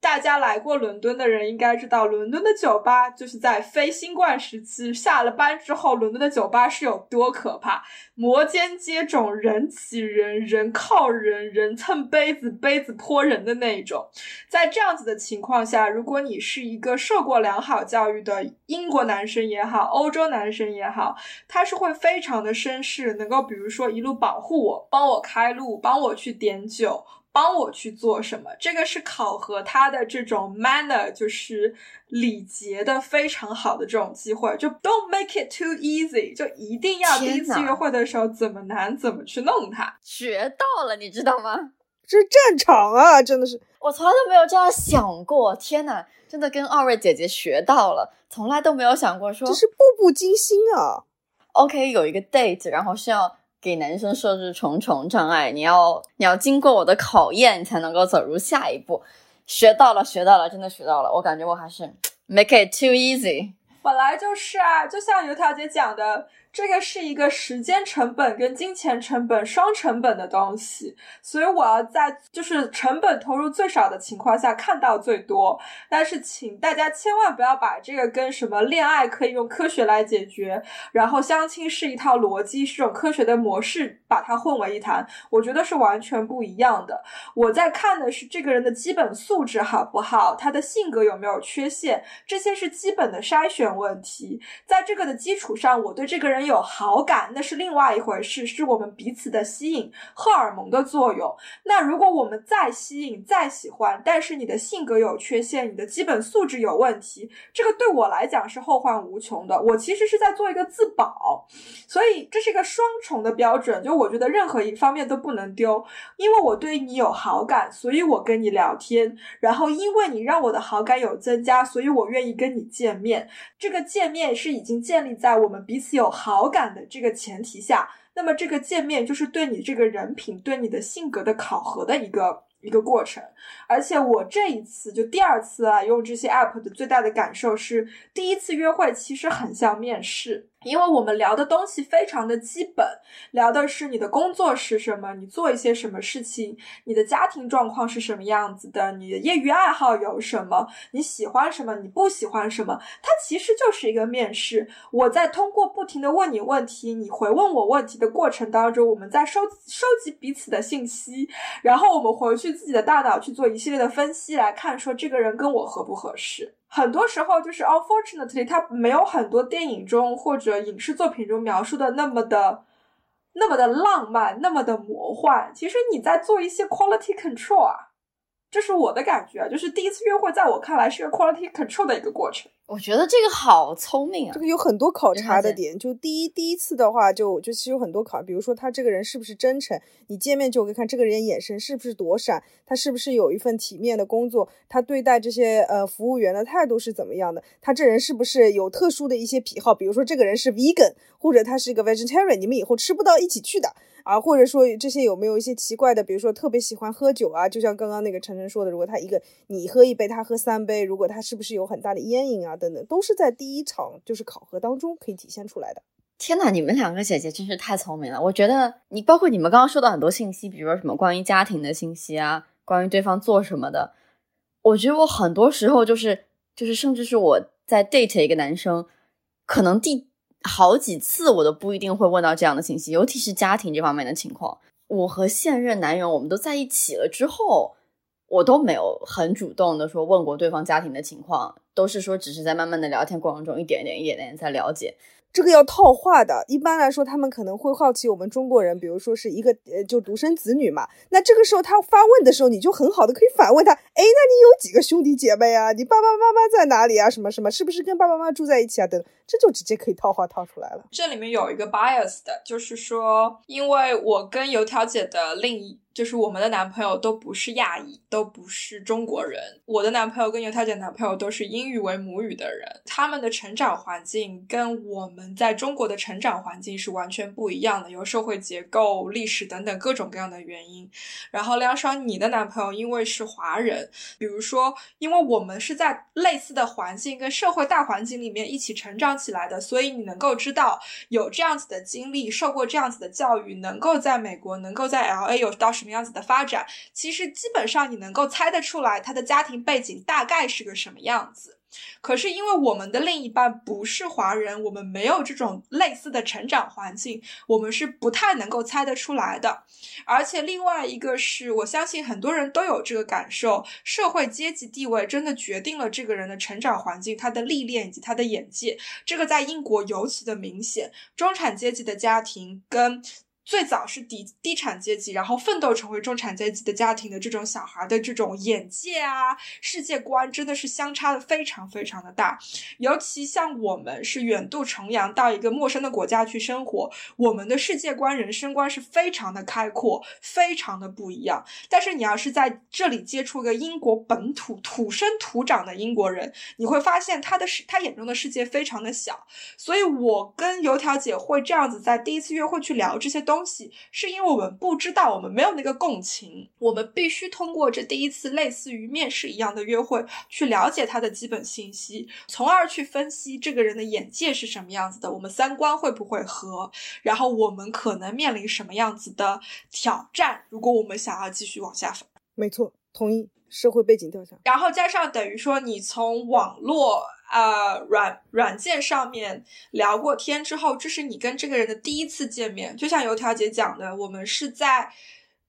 大家来过伦敦的人应该知道，伦敦的酒吧就是在非新冠时期下了班之后，伦敦的酒吧是有多可怕，摩肩接踵，人挤人，人靠人，人蹭杯子，杯子泼人的那一种。在这样子的情况下，如果你是一个受过良好教育的英国男生也好，欧洲男生也好，他是会非常的绅士，能够比如说一路保护我，帮我开路，帮我去点酒。帮我去做什么？这个是考核他的这种 manner，就是礼节的非常好的这种机会。就 don't make it too easy，就一定要第一次约会的时候怎么难怎么去弄它。学到了，你知道吗？这是战场啊，真的是，我从来都没有这样想过。天呐，真的跟二位姐姐学到了，从来都没有想过说这是步步惊心啊。OK，有一个 date，然后是要。给男生设置重重障碍，你要你要经过我的考验，你才能够走入下一步。学到了，学到了，真的学到了。我感觉我还是 make it too easy。本来就是啊，就像油条姐讲的。这个是一个时间成本跟金钱成本双成本的东西，所以我要在就是成本投入最少的情况下看到最多。但是，请大家千万不要把这个跟什么恋爱可以用科学来解决，然后相亲是一套逻辑，是种科学的模式，把它混为一谈，我觉得是完全不一样的。我在看的是这个人的基本素质好不好，他的性格有没有缺陷，这些是基本的筛选问题。在这个的基础上，我对这个人。有好感，那是另外一回事，是我们彼此的吸引，荷尔蒙的作用。那如果我们再吸引、再喜欢，但是你的性格有缺陷，你的基本素质有问题，这个对我来讲是后患无穷的。我其实是在做一个自保，所以这是一个双重的标准。就我觉得任何一方面都不能丢，因为我对你有好感，所以我跟你聊天，然后因为你让我的好感有增加，所以我愿意跟你见面。这个见面是已经建立在我们彼此有好好感的这个前提下，那么这个见面就是对你这个人品、对你的性格的考核的一个一个过程。而且我这一次就第二次啊，用这些 app 的最大的感受是，第一次约会其实很像面试。因为我们聊的东西非常的基本，聊的是你的工作是什么，你做一些什么事情，你的家庭状况是什么样子的，你的业余爱好有什么，你喜欢什么，你不喜欢什么，它其实就是一个面试。我在通过不停的问你问题，你回问我问题的过程当中，我们在收收集彼此的信息，然后我们回去自己的大脑去做一系列的分析，来看说这个人跟我合不合适。很多时候就是 unfortunately，它没有很多电影中或者影视作品中描述的那么的那么的浪漫，那么的魔幻。其实你在做一些 quality control 啊，这是我的感觉，就是第一次约会在我看来是一个 quality control 的一个过程。我觉得这个好聪明啊！这个有很多考察的点。就第一第一次的话，就就其实有很多考，比如说他这个人是不是真诚，你见面就可以看这个人眼神是不是躲闪，他是不是有一份体面的工作，他对待这些呃服务员的态度是怎么样的，他这人是不是有特殊的一些癖好，比如说这个人是 vegan，或者他是一个 vegetarian，你们以后吃不到一起去的。啊，或者说这些有没有一些奇怪的，比如说特别喜欢喝酒啊，就像刚刚那个晨晨说的，如果他一个你喝一杯，他喝三杯，如果他是不是有很大的烟瘾啊等等，都是在第一场就是考核当中可以体现出来的。天呐，你们两个姐姐真是太聪明了！我觉得你包括你们刚刚说的很多信息，比如说什么关于家庭的信息啊，关于对方做什么的，我觉得我很多时候就是就是，甚至是我在 date 一个男生，可能第。好几次我都不一定会问到这样的信息，尤其是家庭这方面的情况。我和现任男友我们都在一起了之后，我都没有很主动的说问过对方家庭的情况，都是说只是在慢慢的聊天过程中一点一点一点点在了解。这个要套话的，一般来说，他们可能会好奇我们中国人，比如说是一个呃，就独生子女嘛。那这个时候他发问的时候，你就很好的可以反问他，哎，那你有几个兄弟姐妹啊？你爸爸妈妈在哪里啊？什么什么，是不是跟爸爸妈妈住在一起啊？等，这就直接可以套话套出来了。这里面有一个 bias 的，就是说，因为我跟油条姐的另一。就是我们的男朋友都不是亚裔，都不是中国人。我的男朋友跟犹太姐男朋友都是英语为母语的人，他们的成长环境跟我们在中国的成长环境是完全不一样的，有社会结构、历史等等各种各样的原因。然后梁爽，你的男朋友因为是华人，比如说，因为我们是在类似的环境跟社会大环境里面一起成长起来的，所以你能够知道有这样子的经历，受过这样子的教育，能够在美国，能够在 L A 有到什什么样子的发展，其实基本上你能够猜得出来，他的家庭背景大概是个什么样子。可是因为我们的另一半不是华人，我们没有这种类似的成长环境，我们是不太能够猜得出来的。而且另外一个是我相信很多人都有这个感受，社会阶级地位真的决定了这个人的成长环境、他的历练以及他的眼界。这个在英国尤其的明显，中产阶级的家庭跟。最早是低低产阶级，然后奋斗成为中产阶级的家庭的这种小孩的这种眼界啊、世界观，真的是相差的非常非常的大。尤其像我们是远渡重洋到一个陌生的国家去生活，我们的世界观、人生观是非常的开阔，非常的不一样。但是你要是在这里接触一个英国本土土生土长的英国人，你会发现他的世他眼中的世界非常的小。所以我跟油条姐会这样子在第一次约会去聊这些东。东西是因为我们不知道，我们没有那个共情，我们必须通过这第一次类似于面试一样的约会，去了解他的基本信息，从而去分析这个人的眼界是什么样子的，我们三观会不会合，然后我们可能面临什么样子的挑战，如果我们想要继续往下走。没错，同意社会背景调查，然后加上等于说你从网络。呃，软软件上面聊过天之后，这是你跟这个人的第一次见面。就像油条姐讲的，我们是在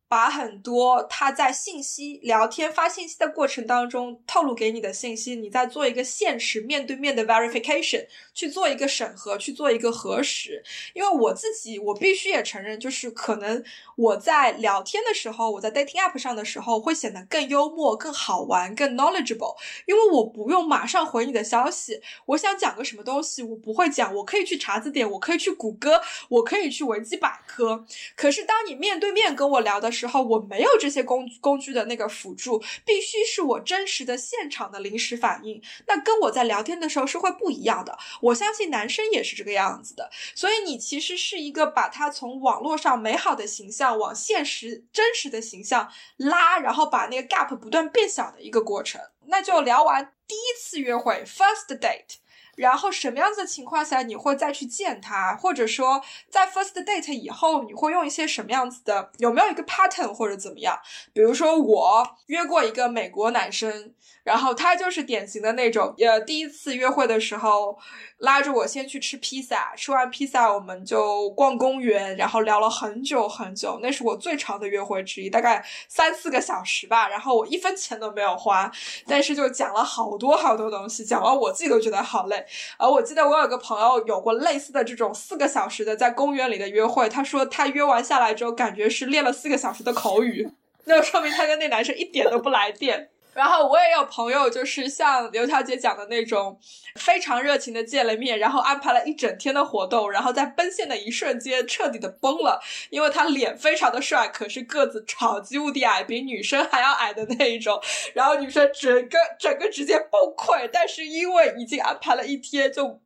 把很多他在信息聊天发信息的过程当中透露给你的信息，你在做一个现实面对面的 verification，去做一个审核，去做一个核实。因为我自己，我必须也承认，就是可能我在聊天的时候，我在 dating app 上的时候，会显得更幽默、更好玩、更 knowledgeable，因为我不用马上回你的消息，我想讲个什么东西，我不会讲，我可以去查字典，我可以去谷歌，我可以去维基百科。可是当你面对面跟我聊的时时候，我没有这些工工具的那个辅助，必须是我真实的现场的临时反应。那跟我在聊天的时候是会不一样的。我相信男生也是这个样子的。所以你其实是一个把他从网络上美好的形象往现实真实的形象拉，然后把那个 gap 不断变小的一个过程。那就聊完第一次约会 first date。然后什么样子的情况下你会再去见他，或者说在 first date 以后你会用一些什么样子的？有没有一个 pattern 或者怎么样？比如说我约过一个美国男生，然后他就是典型的那种，呃，第一次约会的时候拉着我先去吃披萨，吃完披萨我们就逛公园，然后聊了很久很久，那是我最长的约会之一，大概三四个小时吧。然后我一分钱都没有花，但是就讲了好多好多东西，讲完我自己都觉得好累。啊我记得我有个朋友有过类似的这种四个小时的在公园里的约会，他说他约完下来之后，感觉是练了四个小时的口语，那说明他跟那男生一点都不来电。然后我也有朋友，就是像刘小姐讲的那种，非常热情的见了面，然后安排了一整天的活动，然后在奔现的一瞬间彻底的崩了，因为他脸非常的帅，可是个子超级无敌矮，比女生还要矮的那一种，然后女生整个整个直接崩溃，但是因为已经安排了一天，就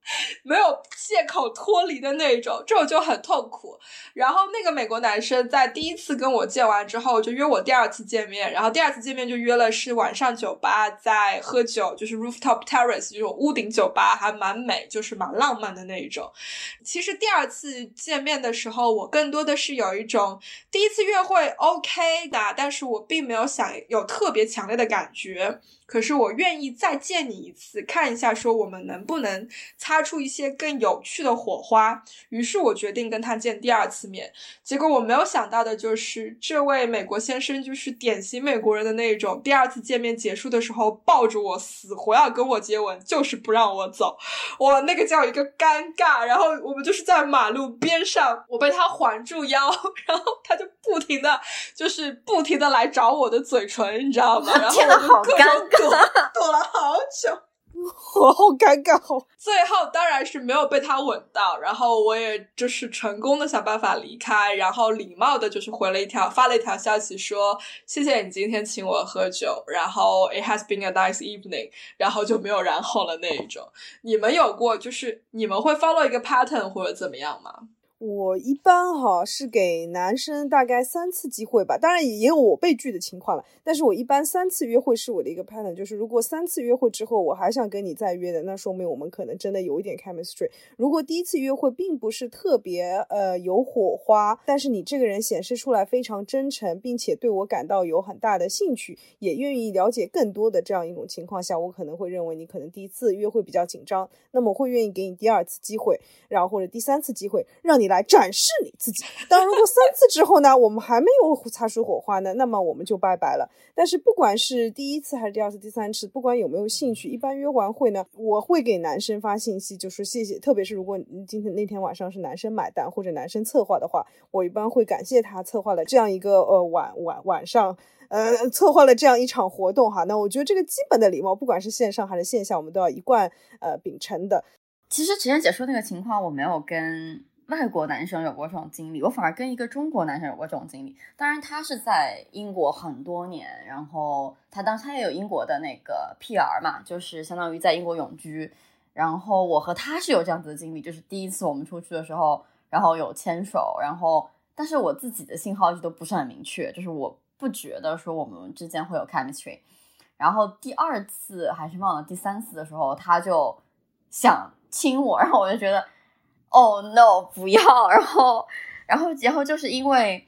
没有借口脱离的那种，这种就很痛苦。然后那个美国男生在第一次跟我见完之后，就约我第二次见面，然后第二次见面就约了是晚。上酒吧在喝酒，就是 rooftop terrace 这种屋顶酒吧，还蛮美，就是蛮浪漫的那一种。其实第二次见面的时候，我更多的是有一种第一次约会 OK 的，但是我并没有想有特别强烈的感觉。可是我愿意再见你一次，看一下说我们能不能擦出一些更有趣的火花。于是我决定跟他见第二次面。结果我没有想到的就是，这位美国先生就是典型美国人的那种，第二次见面结束的时候抱着我死活要跟我接吻，就是不让我走。我那个叫一个尴尬。然后我们就是在马路边上，我被他环住腰，然后他就不停的就是不停的来找我的嘴唇，你知道吗？然后我就各种。躲躲了好久，我好尴尬哦。最后当然是没有被他吻到，然后我也就是成功的想办法离开，然后礼貌的就是回了一条发了一条消息说谢谢你今天请我喝酒，然后 it has been a nice evening，然后就没有然后了那一种。你们有过就是你们会 follow 一个 pattern 或者怎么样吗？我一般哈是给男生大概三次机会吧，当然也有我被拒的情况了。但是我一般三次约会是我的一个 pattern，就是如果三次约会之后我还想跟你再约的，那说明我们可能真的有一点 chemistry。如果第一次约会并不是特别呃有火花，但是你这个人显示出来非常真诚，并且对我感到有很大的兴趣，也愿意了解更多的这样一种情况下，我可能会认为你可能第一次约会比较紧张，那么会愿意给你第二次机会，然后或者第三次机会让你来。来展示你自己。当如果三次之后呢，我们还没有擦出火花呢，那么我们就拜拜了。但是不管是第一次还是第二次、第三次，不管有没有兴趣，一般约完会呢，我会给男生发信息，就说谢谢。特别是如果今天那天晚上是男生买单或者男生策划的话，我一般会感谢他策划了这样一个呃晚晚晚上，呃策划了这样一场活动哈。那我觉得这个基本的礼貌，不管是线上还是线下，我们都要一贯呃秉承的。其实之前姐说那个情况，我没有跟。外国男生有过这种经历，我反而跟一个中国男生有过这种经历。当然，他是在英国很多年，然后他当时他也有英国的那个 PR 嘛，就是相当于在英国永居。然后我和他是有这样子的经历，就是第一次我们出去的时候，然后有牵手，然后但是我自己的信号一直都不是很明确，就是我不觉得说我们之间会有 chemistry。然后第二次还是忘了第三次的时候，他就想亲我，然后我就觉得。哦，no，不要。然后，然后，然后就是因为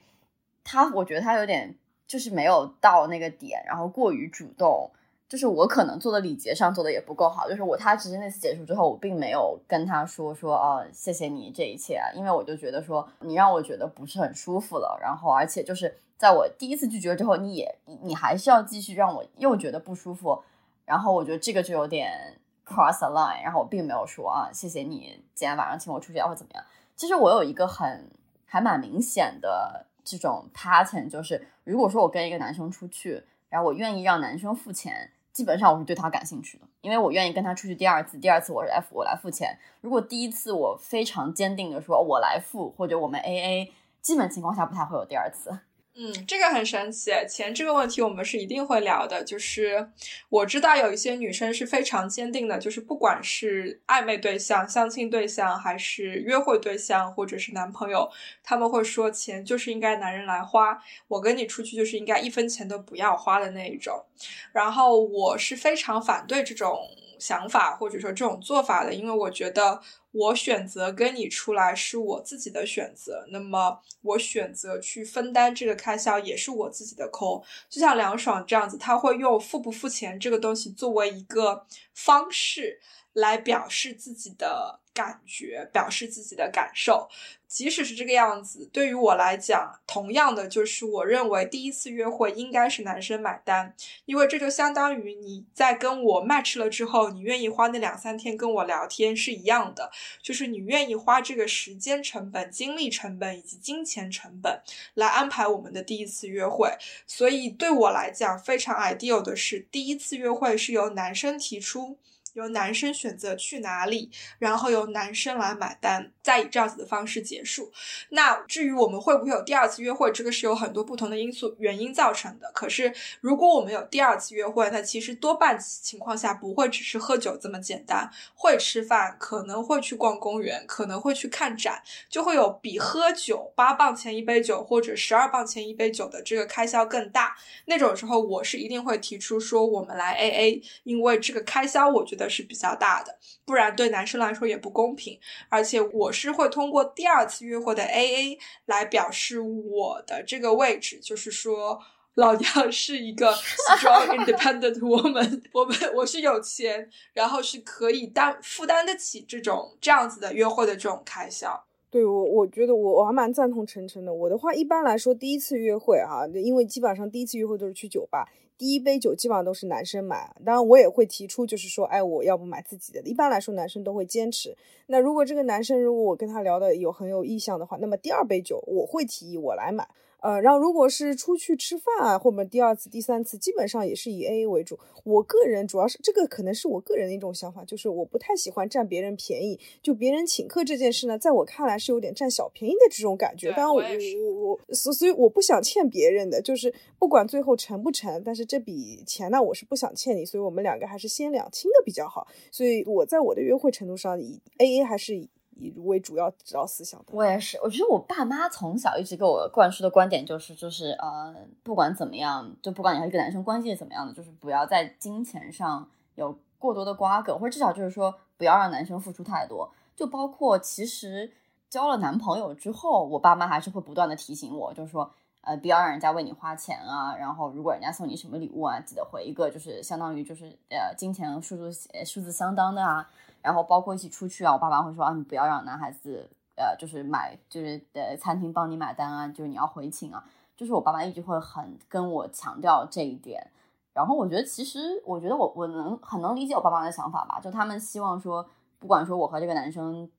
他，我觉得他有点就是没有到那个点，然后过于主动，就是我可能做的礼节上做的也不够好，就是我他直接那次结束之后，我并没有跟他说说哦谢谢你这一切，因为我就觉得说你让我觉得不是很舒服了，然后而且就是在我第一次拒绝之后，你也你还是要继续让我又觉得不舒服，然后我觉得这个就有点 cross a line，然后我并没有说啊谢谢你今天晚上请我出去或怎么样。其实我有一个很还蛮明显的这种 pattern，就是如果说我跟一个男生出去，然后我愿意让男生付钱，基本上我是对他感兴趣的，因为我愿意跟他出去第二次，第二次我是 F 我来付钱。如果第一次我非常坚定的说我来付或者我们 AA，基本情况下不太会有第二次。嗯，这个很神奇。钱这个问题我们是一定会聊的。就是我知道有一些女生是非常坚定的，就是不管是暧昧对象、相亲对象，还是约会对象，或者是男朋友，他们会说钱就是应该男人来花。我跟你出去就是应该一分钱都不要花的那一种。然后我是非常反对这种想法或者说这种做法的，因为我觉得。我选择跟你出来是我自己的选择，那么我选择去分担这个开销也是我自己的空。就像梁爽这样子，他会用付不付钱这个东西作为一个方式来表示自己的。感觉表示自己的感受，即使是这个样子，对于我来讲，同样的就是我认为第一次约会应该是男生买单，因为这就相当于你在跟我 match 了之后，你愿意花那两三天跟我聊天是一样的，就是你愿意花这个时间成本、精力成本以及金钱成本来安排我们的第一次约会，所以对我来讲非常 ideal 的是第一次约会是由男生提出。由男生选择去哪里，然后由男生来买单，再以这样子的方式结束。那至于我们会不会有第二次约会，这个是有很多不同的因素原因造成的。可是如果我们有第二次约会，那其实多半情况下不会只是喝酒这么简单，会吃饭，可能会去逛公园，可能会去看展，就会有比喝酒八磅钱一杯酒或者十二磅钱一杯酒的这个开销更大。那种时候，我是一定会提出说我们来 A A，因为这个开销我觉得。是比较大的，不然对男生来说也不公平。而且我是会通过第二次约会的 AA 来表示我的这个位置，就是说老娘是一个 strong independent woman，我们我是有钱，然后是可以担负担得起这种这样子的约会的这种开销。对我，我觉得我我还蛮赞同晨晨的。我的话一般来说，第一次约会啊，因为基本上第一次约会都是去酒吧。第一杯酒基本上都是男生买，当然我也会提出，就是说，哎，我要不买自己的。一般来说，男生都会坚持。那如果这个男生如果我跟他聊的有很有意向的话，那么第二杯酒我会提议我来买。呃，然后如果是出去吃饭啊，或者第二次、第三次，基本上也是以 A A 为主。我个人主要是这个，可能是我个人的一种想法，就是我不太喜欢占别人便宜。就别人请客这件事呢，在我看来是有点占小便宜的这种感觉。当然，我我我所所以我不想欠别人的，就是不管最后成不成，但是这笔钱呢，我是不想欠你，所以我们两个还是先两清的比较好。所以我在我的约会程度上，以 A A 还是以。以为主要指导思想的，我也是。我觉得我爸妈从小一直给我灌输的观点就是，就是呃，不管怎么样，就不管你和一个男生关系是怎么样的，就是不要在金钱上有过多的瓜葛，或者至少就是说，不要让男生付出太多。就包括其实交了男朋友之后，我爸妈还是会不断的提醒我，就是说，呃，不要让人家为你花钱啊。然后如果人家送你什么礼物啊，记得回一个就是相当于就是呃金钱数字数字相当的啊。然后包括一起出去啊，我爸爸会说啊，你不要让男孩子，呃，就是买，就是呃，餐厅帮你买单啊，就是你要回请啊，就是我爸爸一直会很跟我强调这一点。然后我觉得，其实我觉得我我能很能理解我爸妈的想法吧，就他们希望说，不管说我和这个男生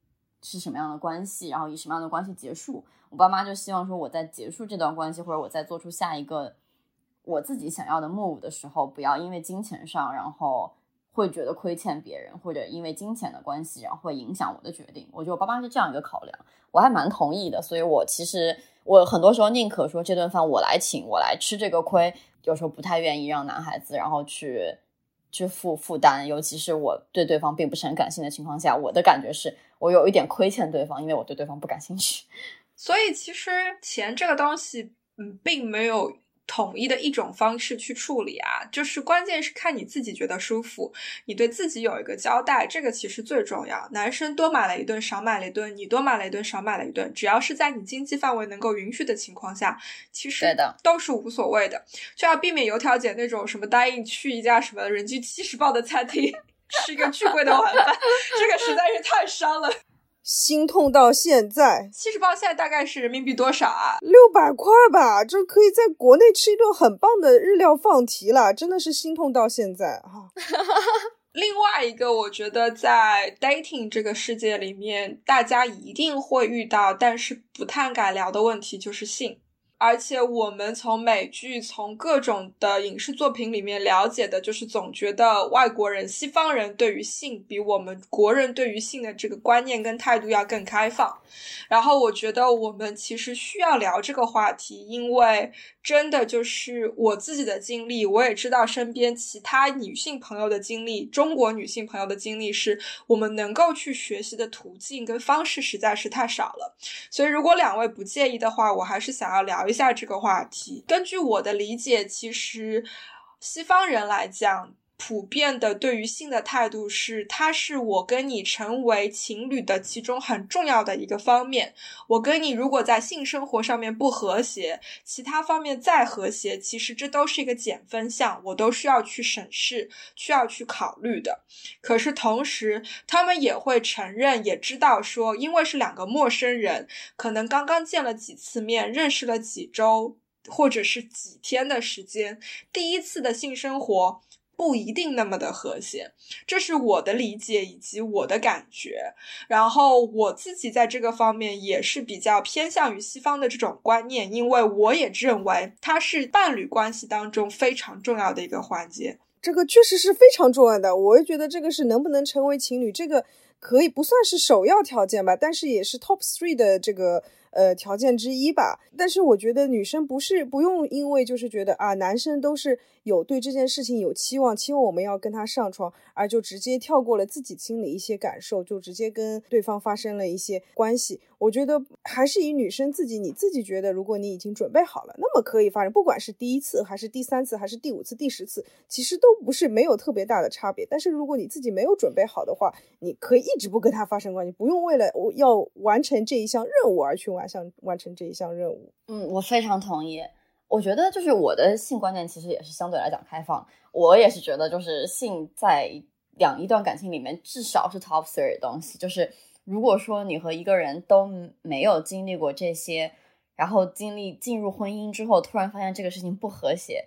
是什么样的关系，然后以什么样的关系结束，我爸妈就希望说我在结束这段关系，或者我在做出下一个我自己想要的 move 的时候，不要因为金钱上，然后。会觉得亏欠别人，或者因为金钱的关系，然后会影响我的决定。我觉得我爸妈是这样一个考量，我还蛮同意的。所以，我其实我很多时候宁可说这顿饭我来请，我来吃这个亏，有时候不太愿意让男孩子然后去去负负担。尤其是我对对方并不是很感兴趣的情况下，我的感觉是我有一点亏欠对方，因为我对对方不感兴趣。所以，其实钱这个东西，嗯，并没有。统一的一种方式去处理啊，就是关键是看你自己觉得舒服，你对自己有一个交代，这个其实最重要。男生多买了一顿，少买了一顿，你多买了一顿，少买了一顿，只要是在你经济范围能够允许的情况下，其实都是无所谓的。就要避免油条姐那种什么答应去一家什么人均七十磅的餐厅 吃一个巨贵的晚饭，这个实在是太伤了。心痛到现在，七十磅现在大概是人民币多少啊？六百块吧，这可以在国内吃一顿很棒的日料放题了，真的是心痛到现在哈。另外一个，我觉得在 dating 这个世界里面，大家一定会遇到，但是不太敢聊的问题就是性。而且我们从美剧、从各种的影视作品里面了解的，就是总觉得外国人、西方人对于性比我们国人对于性的这个观念跟态度要更开放。然后我觉得我们其实需要聊这个话题，因为真的就是我自己的经历，我也知道身边其他女性朋友的经历，中国女性朋友的经历，是我们能够去学习的途径跟方式实在是太少了。所以如果两位不介意的话，我还是想要聊。一下这个话题，根据我的理解，其实西方人来讲。普遍的对于性的态度是，它是我跟你成为情侣的其中很重要的一个方面。我跟你如果在性生活上面不和谐，其他方面再和谐，其实这都是一个减分项，我都需要去审视，需要去考虑的。可是同时，他们也会承认，也知道说，因为是两个陌生人，可能刚刚见了几次面，认识了几周或者是几天的时间，第一次的性生活。不一定那么的和谐，这是我的理解以及我的感觉。然后我自己在这个方面也是比较偏向于西方的这种观念，因为我也认为它是伴侣关系当中非常重要的一个环节。这个确实是非常重要的，我也觉得这个是能不能成为情侣，这个可以不算是首要条件吧，但是也是 top three 的这个。呃，条件之一吧。但是我觉得女生不是不用因为就是觉得啊，男生都是有对这件事情有期望，期望我们要跟他上床，而就直接跳过了自己心里一些感受，就直接跟对方发生了一些关系。我觉得还是以女生自己，你自己觉得，如果你已经准备好了，那么可以发生，不管是第一次还是第三次还是第五次、第十次，其实都不是没有特别大的差别。但是如果你自己没有准备好的话，你可以一直不跟他发生关系，不用为了我要完成这一项任务而去完。想完成这一项任务，嗯，我非常同意。我觉得就是我的性观念其实也是相对来讲开放。我也是觉得，就是性在两一段感情里面至少是 top three 的东西。就是如果说你和一个人都没有经历过这些，然后经历进入婚姻之后，突然发现这个事情不和谐，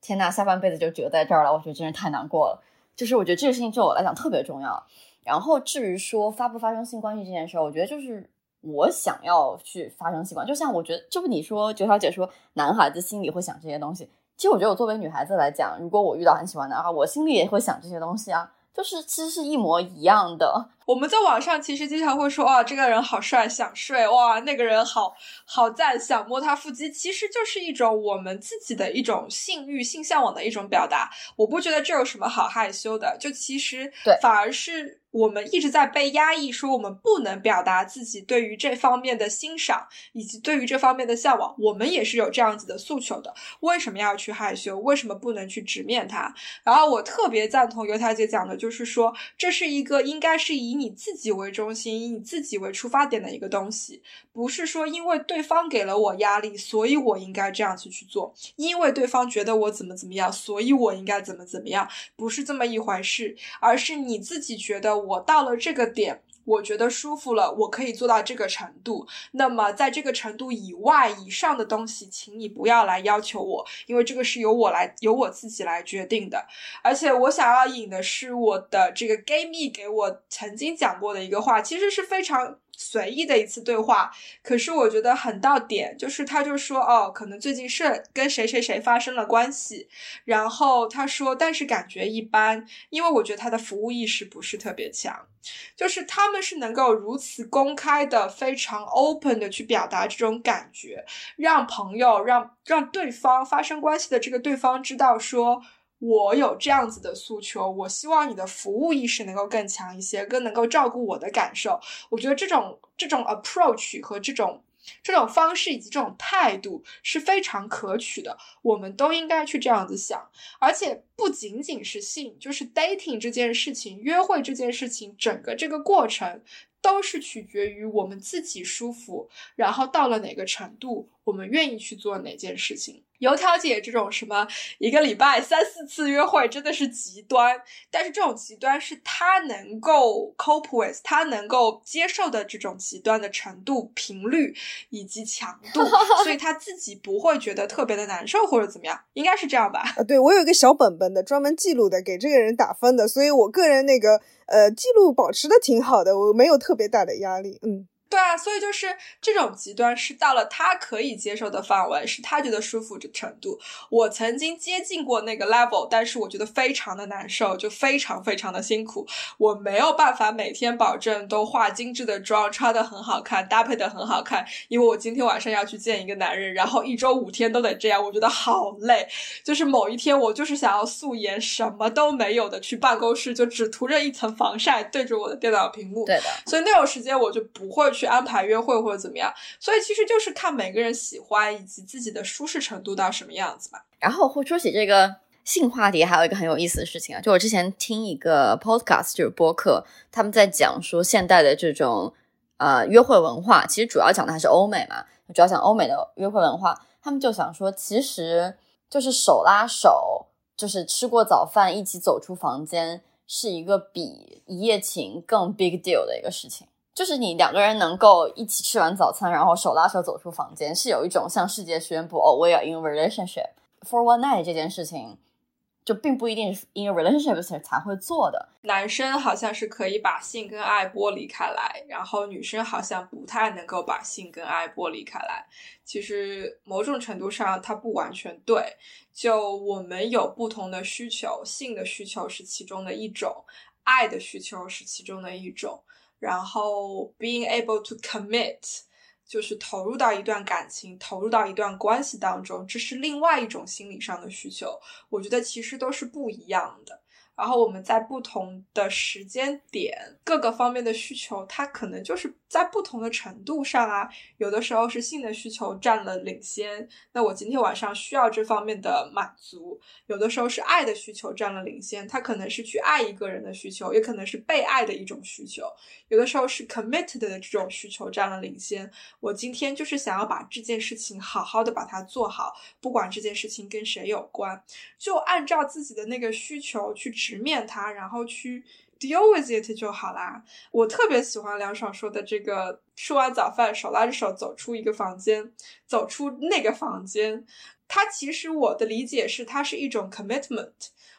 天呐，下半辈子就折在这儿了。我觉得真是太难过了。就是我觉得这个事情对我来讲特别重要。然后至于说发不发生性关系这件事儿，我觉得就是。我想要去发生习惯，就像我觉得，就你说九小姐说，男孩子心里会想这些东西。其实我觉得，我作为女孩子来讲，如果我遇到很喜欢的啊，我心里也会想这些东西啊，就是其实是一模一样的。我们在网上其实经常会说，哇，这个人好帅，想睡；哇，那个人好好赞，想摸他腹肌。其实就是一种我们自己的一种性欲、性向往的一种表达。我不觉得这有什么好害羞的，就其实对，反而是。我们一直在被压抑，说我们不能表达自己对于这方面的欣赏，以及对于这方面的向往。我们也是有这样子的诉求的。为什么要去害羞？为什么不能去直面它？然后我特别赞同油条姐讲的，就是说这是一个应该是以以你自己为中心，以你自己为出发点的一个东西，不是说因为对方给了我压力，所以我应该这样子去做；因为对方觉得我怎么怎么样，所以我应该怎么怎么样，不是这么一回事，而是你自己觉得。我到了这个点，我觉得舒服了，我可以做到这个程度。那么，在这个程度以外、以上的东西，请你不要来要求我，因为这个是由我来、由我自己来决定的。而且，我想要引的是我的这个 gay 蜜给我曾经讲过的一个话，其实是非常。随意的一次对话，可是我觉得很到点，就是他就说哦，可能最近是跟谁谁谁发生了关系，然后他说，但是感觉一般，因为我觉得他的服务意识不是特别强，就是他们是能够如此公开的、非常 open 的去表达这种感觉，让朋友、让让对方发生关系的这个对方知道说。我有这样子的诉求，我希望你的服务意识能够更强一些，更能够照顾我的感受。我觉得这种这种 approach 和这种这种方式以及这种态度是非常可取的，我们都应该去这样子想。而且不仅仅是性，就是 dating 这件事情，约会这件事情，整个这个过程都是取决于我们自己舒服，然后到了哪个程度，我们愿意去做哪件事情。油条姐这种什么一个礼拜三四次约会真的是极端，但是这种极端是她能够 cope with，她能够接受的这种极端的程度、频率以及强度，所以她自己不会觉得特别的难受或者怎么样，应该是这样吧？啊，对我有一个小本本的，专门记录的，给这个人打分的，所以我个人那个呃记录保持的挺好的，我没有特别大的压力，嗯。对啊，所以就是这种极端是到了他可以接受的范围，是他觉得舒服的程度。我曾经接近过那个 level，但是我觉得非常的难受，就非常非常的辛苦。我没有办法每天保证都化精致的妆，穿的很好看，搭配的很好看，因为我今天晚上要去见一个男人，然后一周五天都得这样，我觉得好累。就是某一天我就是想要素颜，什么都没有的去办公室，就只涂着一层防晒，对着我的电脑屏幕。对的，所以那种时间我就不会去。去安排约会或者怎么样，所以其实就是看每个人喜欢以及自己的舒适程度到什么样子吧。然后会说起这个性话题，还有一个很有意思的事情啊，就我之前听一个 podcast 就是播客，他们在讲说现代的这种呃约会文化，其实主要讲的还是欧美嘛，主要讲欧美的约会文化。他们就想说，其实就是手拉手，就是吃过早饭一起走出房间，是一个比一夜情更 big deal 的一个事情。就是你两个人能够一起吃完早餐，然后手拉手走出房间，是有一种向世界宣布哦，we are in relationship for one night 这件事情，就并不一定是 in relationship 才会做的。男生好像是可以把性跟爱剥离开来，然后女生好像不太能够把性跟爱剥离开来。其实某种程度上，它不完全对。就我们有不同的需求，性的需求是其中的一种，爱的需求是其中的一种。然后，being able to commit，就是投入到一段感情，投入到一段关系当中，这是另外一种心理上的需求。我觉得其实都是不一样的。然后我们在不同的时间点，各个方面的需求，它可能就是在不同的程度上啊。有的时候是性的需求占了领先，那我今天晚上需要这方面的满足；有的时候是爱的需求占了领先，它可能是去爱一个人的需求，也可能是被爱的一种需求；有的时候是 committed 的这种需求占了领先。我今天就是想要把这件事情好好的把它做好，不管这件事情跟谁有关，就按照自己的那个需求去。直面它，然后去 deal with it 就好啦。我特别喜欢梁爽说的这个：吃完早饭，手拉着手走出一个房间，走出那个房间。它其实我的理解是，它是一种 commitment。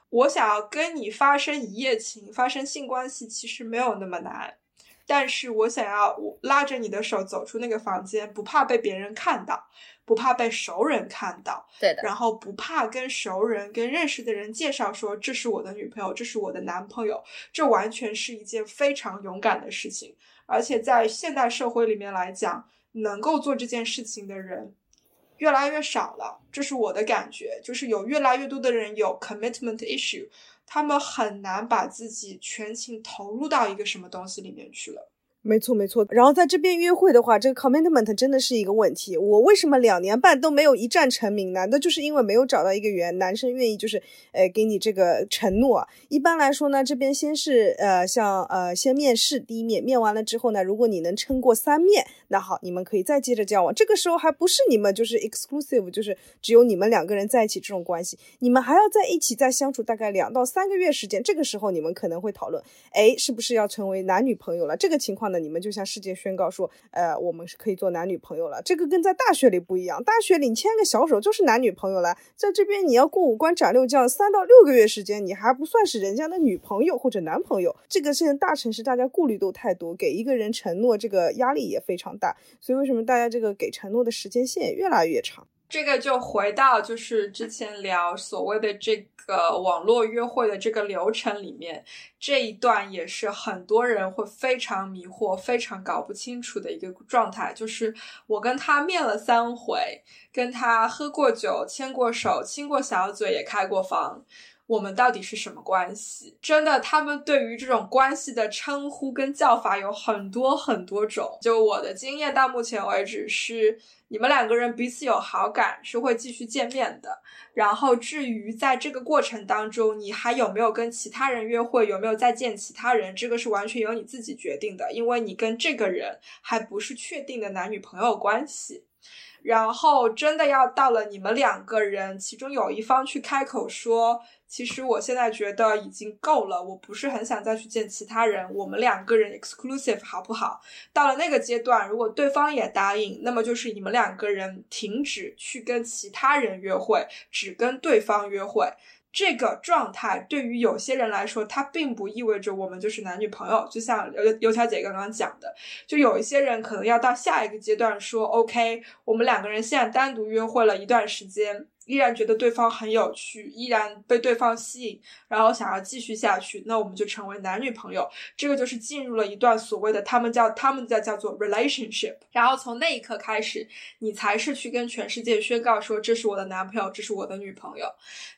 我想要跟你发生一夜情，发生性关系，其实没有那么难。但是我想要拉着你的手走出那个房间，不怕被别人看到。不怕被熟人看到，对的。然后不怕跟熟人、跟认识的人介绍说这是我的女朋友，这是我的男朋友，这完全是一件非常勇敢的事情。而且在现代社会里面来讲，能够做这件事情的人越来越少了，这是我的感觉。就是有越来越多的人有 commitment issue，他们很难把自己全情投入到一个什么东西里面去了。没错没错，然后在这边约会的话，这个 commitment 真的是一个问题。我为什么两年半都没有一战成名？难道就是因为没有找到一个原男生愿意就是，呃，给你这个承诺？一般来说呢，这边先是呃，像呃，先面试第一面，面完了之后呢，如果你能撑过三面，那好，你们可以再接着交往。这个时候还不是你们就是 exclusive，就是只有你们两个人在一起这种关系，你们还要在一起再相处大概两到三个月时间。这个时候你们可能会讨论，哎，是不是要成为男女朋友了？这个情况。那你们就向世界宣告说，呃，我们是可以做男女朋友了。这个跟在大学里不一样，大学里牵个小手就是男女朋友了。在这边你要过五关斩六将，三到六个月时间，你还不算是人家的女朋友或者男朋友。这个现在大城市大家顾虑都太多，给一个人承诺这个压力也非常大。所以为什么大家这个给承诺的时间线越来越长？这个就回到就是之前聊所谓的这个网络约会的这个流程里面，这一段也是很多人会非常迷惑、非常搞不清楚的一个状态。就是我跟他面了三回，跟他喝过酒、牵过手、亲过小嘴，也开过房。我们到底是什么关系？真的，他们对于这种关系的称呼跟叫法有很多很多种。就我的经验到目前为止是，你们两个人彼此有好感是会继续见面的。然后至于在这个过程当中，你还有没有跟其他人约会，有没有再见其他人，这个是完全由你自己决定的，因为你跟这个人还不是确定的男女朋友关系。然后真的要到了你们两个人，其中有一方去开口说。其实我现在觉得已经够了，我不是很想再去见其他人，我们两个人 exclusive 好不好？到了那个阶段，如果对方也答应，那么就是你们两个人停止去跟其他人约会，只跟对方约会。这个状态对于有些人来说，它并不意味着我们就是男女朋友。就像油油条姐刚刚讲的，就有一些人可能要到下一个阶段说，OK，我们两个人现在单独约会了一段时间。依然觉得对方很有趣，依然被对方吸引，然后想要继续下去，那我们就成为男女朋友。这个就是进入了一段所谓的他们叫他们在叫做 relationship。然后从那一刻开始，你才是去跟全世界宣告说这是我的男朋友，这是我的女朋友。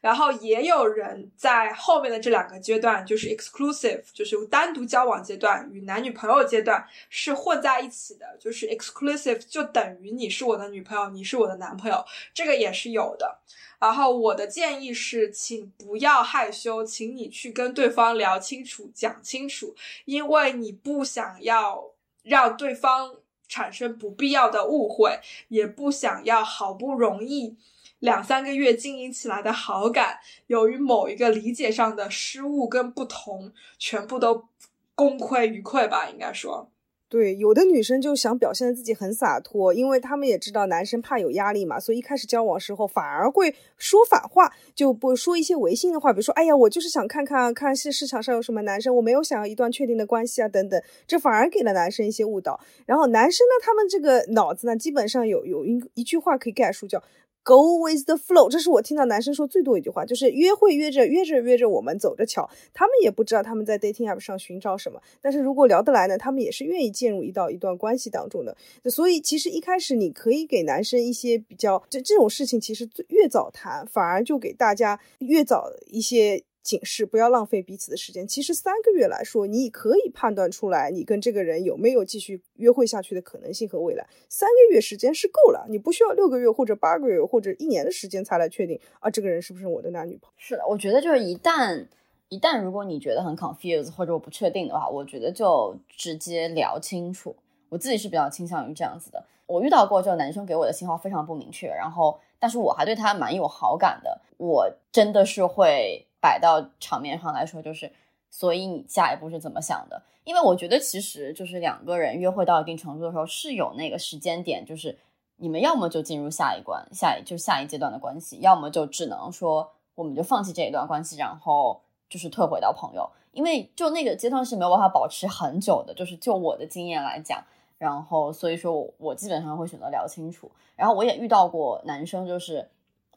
然后也有人在后面的这两个阶段，就是 exclusive，就是单独交往阶段与男女朋友阶段是混在一起的，就是 exclusive 就等于你是我的女朋友，你是我的男朋友，这个也是有的。然后我的建议是，请不要害羞，请你去跟对方聊清楚、讲清楚，因为你不想要让对方产生不必要的误会，也不想要好不容易两三个月经营起来的好感，由于某一个理解上的失误跟不同，全部都功亏一篑吧，应该说。对，有的女生就想表现的自己很洒脱，因为她们也知道男生怕有压力嘛，所以一开始交往时候反而会说反话，就不说一些违心的话，比如说，哎呀，我就是想看看看市市场上有什么男生，我没有想要一段确定的关系啊，等等，这反而给了男生一些误导。然后男生呢，他们这个脑子呢，基本上有有一一句话可以概述，叫。Go with the flow，这是我听到男生说最多一句话，就是约会约着约着约着，我们走着瞧。他们也不知道他们在 dating app 上寻找什么，但是如果聊得来呢，他们也是愿意进入一到一段关系当中的。所以其实一开始你可以给男生一些比较，这这种事情其实越早谈，反而就给大家越早一些。警示，不要浪费彼此的时间。其实三个月来说，你可以判断出来，你跟这个人有没有继续约会下去的可能性和未来。三个月时间是够了，你不需要六个月或者八个月或者一年的时间才来确定啊，这个人是不是我的男女朋友？是的，我觉得就是一旦一旦如果你觉得很 confused 或者我不确定的话，我觉得就直接聊清楚。我自己是比较倾向于这样子的。我遇到过，就男生给我的信号非常不明确，然后但是我还对他蛮有好感的，我真的是会。摆到场面上来说，就是，所以你下一步是怎么想的？因为我觉得其实就是两个人约会到一定程度的时候，是有那个时间点，就是你们要么就进入下一关，下一就下一阶段的关系，要么就只能说我们就放弃这一段关系，然后就是退回到朋友。因为就那个阶段是没有办法保持很久的，就是就我的经验来讲，然后所以说我我基本上会选择聊清楚。然后我也遇到过男生就是。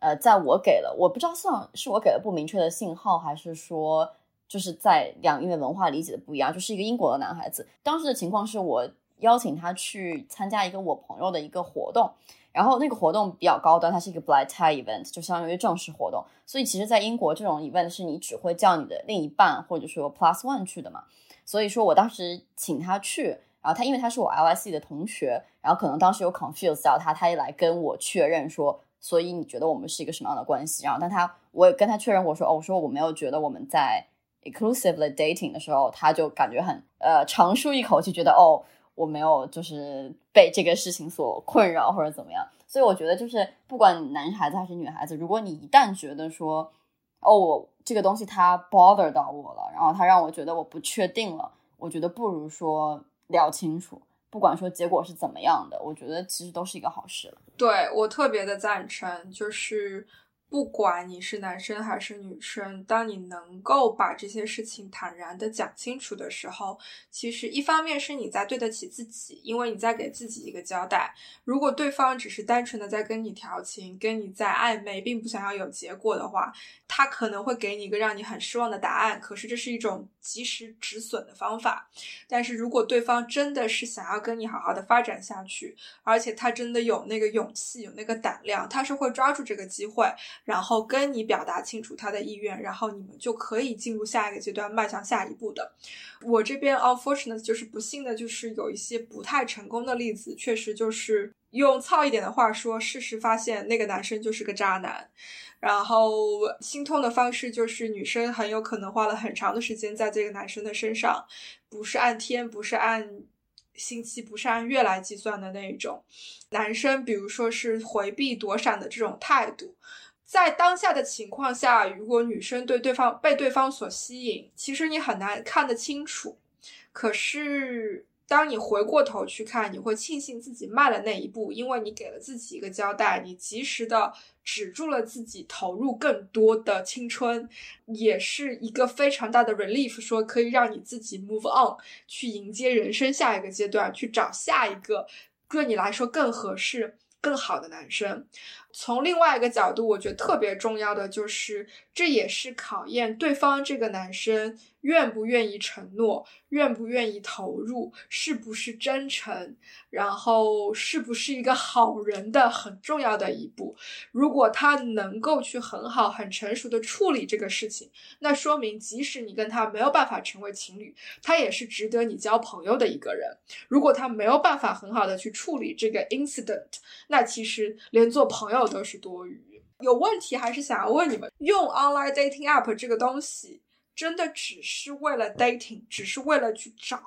呃，在我给了我不知道算是我给了不明确的信号，还是说就是在两因为文化理解的不一样，就是一个英国的男孩子。当时的情况是我邀请他去参加一个我朋友的一个活动，然后那个活动比较高端，它是一个 blind tie event，就相当于正式活动。所以其实，在英国这种 event 是你只会叫你的另一半或者说 plus one 去的嘛。所以说我当时请他去，然后他因为他是我 LSE 的同学，然后可能当时有 confuse 到他，他也来跟我确认说。所以你觉得我们是一个什么样的关系？然后，但他我也跟他确认过，说哦，我说我没有觉得我们在 exclusively dating 的时候，他就感觉很呃长舒一口气，觉得哦，我没有就是被这个事情所困扰或者怎么样。所以我觉得就是不管男孩子还是女孩子，如果你一旦觉得说哦，我这个东西它 bother 到我了，然后他让我觉得我不确定了，我觉得不如说聊清楚。不管说结果是怎么样的，我觉得其实都是一个好事了。对我特别的赞成，就是。不管你是男生还是女生，当你能够把这些事情坦然的讲清楚的时候，其实一方面是你在对得起自己，因为你在给自己一个交代。如果对方只是单纯的在跟你调情，跟你在暧昧，并不想要有结果的话，他可能会给你一个让你很失望的答案。可是这是一种及时止损的方法。但是如果对方真的是想要跟你好好的发展下去，而且他真的有那个勇气、有那个胆量，他是会抓住这个机会，然后跟你表达清楚他的意愿，然后你们就可以进入下一个阶段，迈向下一步的。我这边 unfortunate 就是不幸的，就是有一些不太成功的例子，确实就是用糙一点的话说，事实发现那个男生就是个渣男。然后心痛的方式就是女生很有可能花了很长的时间在这个男生的身上，不是按天，不是按星期，不是按月来计算的那一种。男生比如说是回避躲闪的这种态度，在当下的情况下，如果女生对对方被对方所吸引，其实你很难看得清楚。可是。当你回过头去看，你会庆幸自己迈了那一步，因为你给了自己一个交代，你及时的止住了自己投入更多的青春，也是一个非常大的 relief，说可以让你自己 move on，去迎接人生下一个阶段，去找下一个对你来说更合适、更好的男生。从另外一个角度，我觉得特别重要的就是，这也是考验对方这个男生。愿不愿意承诺？愿不愿意投入？是不是真诚？然后是不是一个好人的很重要的一步？如果他能够去很好、很成熟的处理这个事情，那说明即使你跟他没有办法成为情侣，他也是值得你交朋友的一个人。如果他没有办法很好的去处理这个 incident，那其实连做朋友都是多余。有问题还是想要问你们，用 online dating app 这个东西。真的只是为了 dating，只是为了去找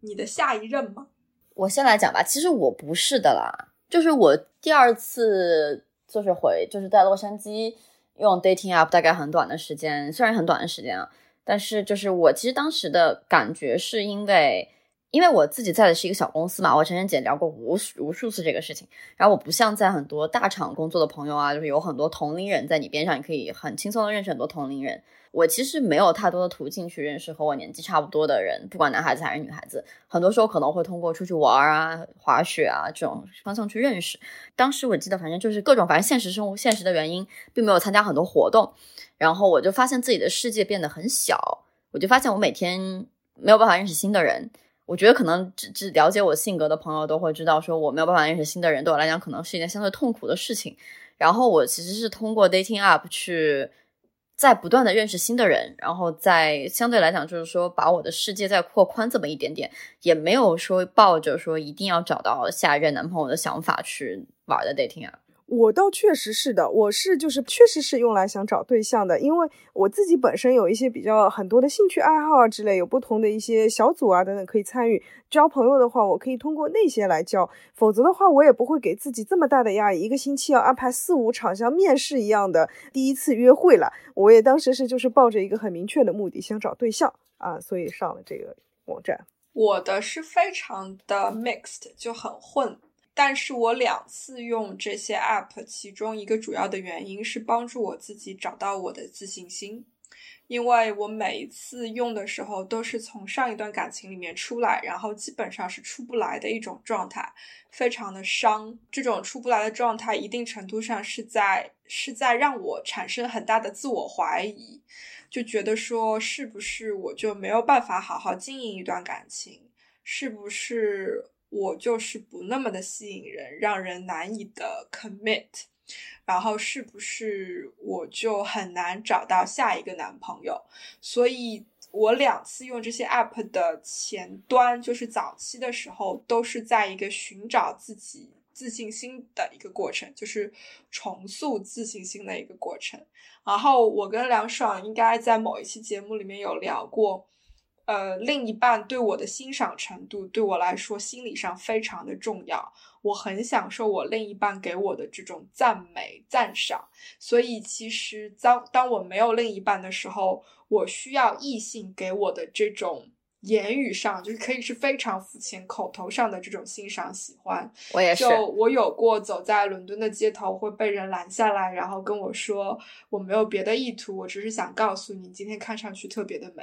你的下一任吗？我先来讲吧，其实我不是的啦，就是我第二次就是回就是在洛杉矶用 dating app，大概很短的时间，虽然很短的时间啊，但是就是我其实当时的感觉是因为。因为我自己在的是一个小公司嘛，我陈晨姐聊过无数无数次这个事情。然后我不像在很多大厂工作的朋友啊，就是有很多同龄人在你边上，你可以很轻松的认识很多同龄人。我其实没有太多的途径去认识和我年纪差不多的人，不管男孩子还是女孩子。很多时候可能会通过出去玩啊、滑雪啊这种方向去认识。当时我记得，反正就是各种，反正现实生活、现实的原因，并没有参加很多活动。然后我就发现自己的世界变得很小，我就发现我每天没有办法认识新的人。我觉得可能只只了解我性格的朋友都会知道，说我没有办法认识新的人，对我来讲可能是一件相对痛苦的事情。然后我其实是通过 dating app 去在不断的认识新的人，然后在相对来讲就是说把我的世界再扩宽这么一点点，也没有说抱着说一定要找到下一任男朋友的想法去玩的 dating app。我倒确实是的，我是就是确实是用来想找对象的，因为我自己本身有一些比较很多的兴趣爱好啊之类，有不同的一些小组啊等等可以参与。交朋友的话，我可以通过那些来交，否则的话我也不会给自己这么大的压力，一个星期要安排四五场像面试一样的第一次约会了。我也当时是就是抱着一个很明确的目的，想找对象啊，所以上了这个网站。我的是非常的 mixed，就很混。但是我两次用这些 app，其中一个主要的原因是帮助我自己找到我的自信心，因为我每一次用的时候都是从上一段感情里面出来，然后基本上是出不来的一种状态，非常的伤。这种出不来的状态，一定程度上是在是在让我产生很大的自我怀疑，就觉得说是不是我就没有办法好好经营一段感情，是不是？我就是不那么的吸引人，让人难以的 commit，然后是不是我就很难找到下一个男朋友？所以我两次用这些 app 的前端，就是早期的时候，都是在一个寻找自己自信心的一个过程，就是重塑自信心的一个过程。然后我跟梁爽应该在某一期节目里面有聊过。呃，另一半对我的欣赏程度，对我来说心理上非常的重要。我很享受我另一半给我的这种赞美、赞赏。所以，其实当当我没有另一半的时候，我需要异性给我的这种言语上，就是可以是非常肤浅、口头上的这种欣赏、喜欢。我也是。就我有过走在伦敦的街头，会被人拦下来，然后跟我说：“我没有别的意图，我只是想告诉你，今天看上去特别的美。”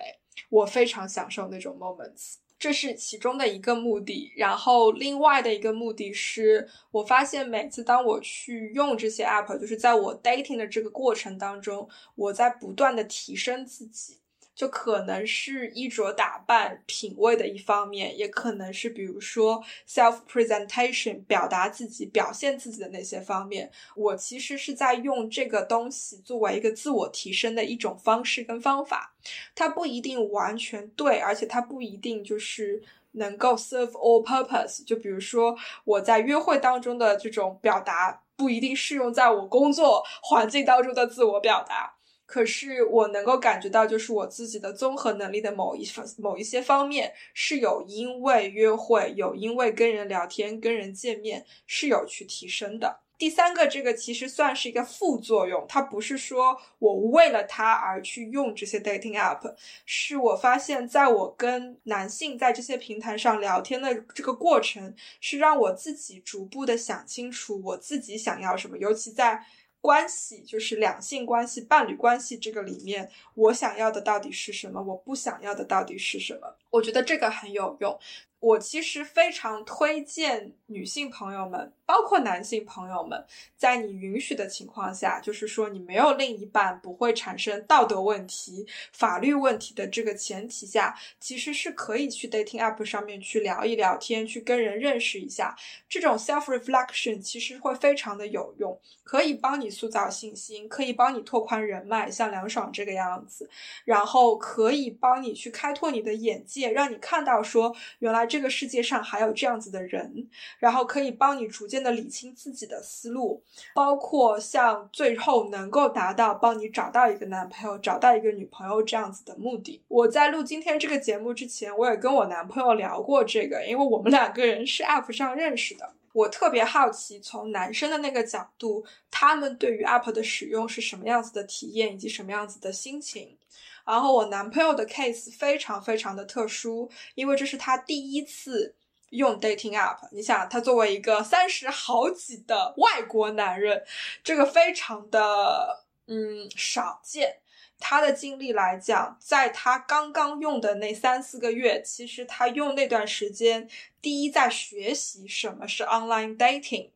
我非常享受那种 moments，这是其中的一个目的。然后另外的一个目的是，我发现每次当我去用这些 app，就是在我 dating 的这个过程当中，我在不断的提升自己。就可能是衣着打扮、品味的一方面，也可能是比如说 self presentation 表达自己、表现自己的那些方面。我其实是在用这个东西作为一个自我提升的一种方式跟方法，它不一定完全对，而且它不一定就是能够 serve all purpose。就比如说我在约会当中的这种表达，不一定适用在我工作环境当中的自我表达。可是我能够感觉到，就是我自己的综合能力的某一方、某一些方面是有因为约会，有因为跟人聊天、跟人见面是有去提升的。第三个，这个其实算是一个副作用，它不是说我为了它而去用这些 dating app，是我发现在我跟男性在这些平台上聊天的这个过程，是让我自己逐步的想清楚我自己想要什么，尤其在。关系就是两性关系、伴侣关系这个里面，我想要的到底是什么？我不想要的到底是什么？我觉得这个很有用。我其实非常推荐女性朋友们，包括男性朋友们，在你允许的情况下，就是说你没有另一半，不会产生道德问题、法律问题的这个前提下，其实是可以去 dating app 上面去聊一聊天，去跟人认识一下。这种 self reflection 其实会非常的有用，可以帮你塑造信心，可以帮你拓宽人脉，像梁爽这个样子，然后可以帮你去开拓你的眼界，让你看到说原来。这个世界上还有这样子的人，然后可以帮你逐渐的理清自己的思路，包括像最后能够达到帮你找到一个男朋友、找到一个女朋友这样子的目的。我在录今天这个节目之前，我也跟我男朋友聊过这个，因为我们两个人是 App 上认识的。我特别好奇，从男生的那个角度，他们对于 App 的使用是什么样子的体验，以及什么样子的心情。然后我男朋友的 case 非常非常的特殊，因为这是他第一次用 dating app。你想，他作为一个三十好几的外国男人，这个非常的嗯少见。他的经历来讲，在他刚刚用的那三四个月，其实他用那段时间，第一在学习什么是 online dating。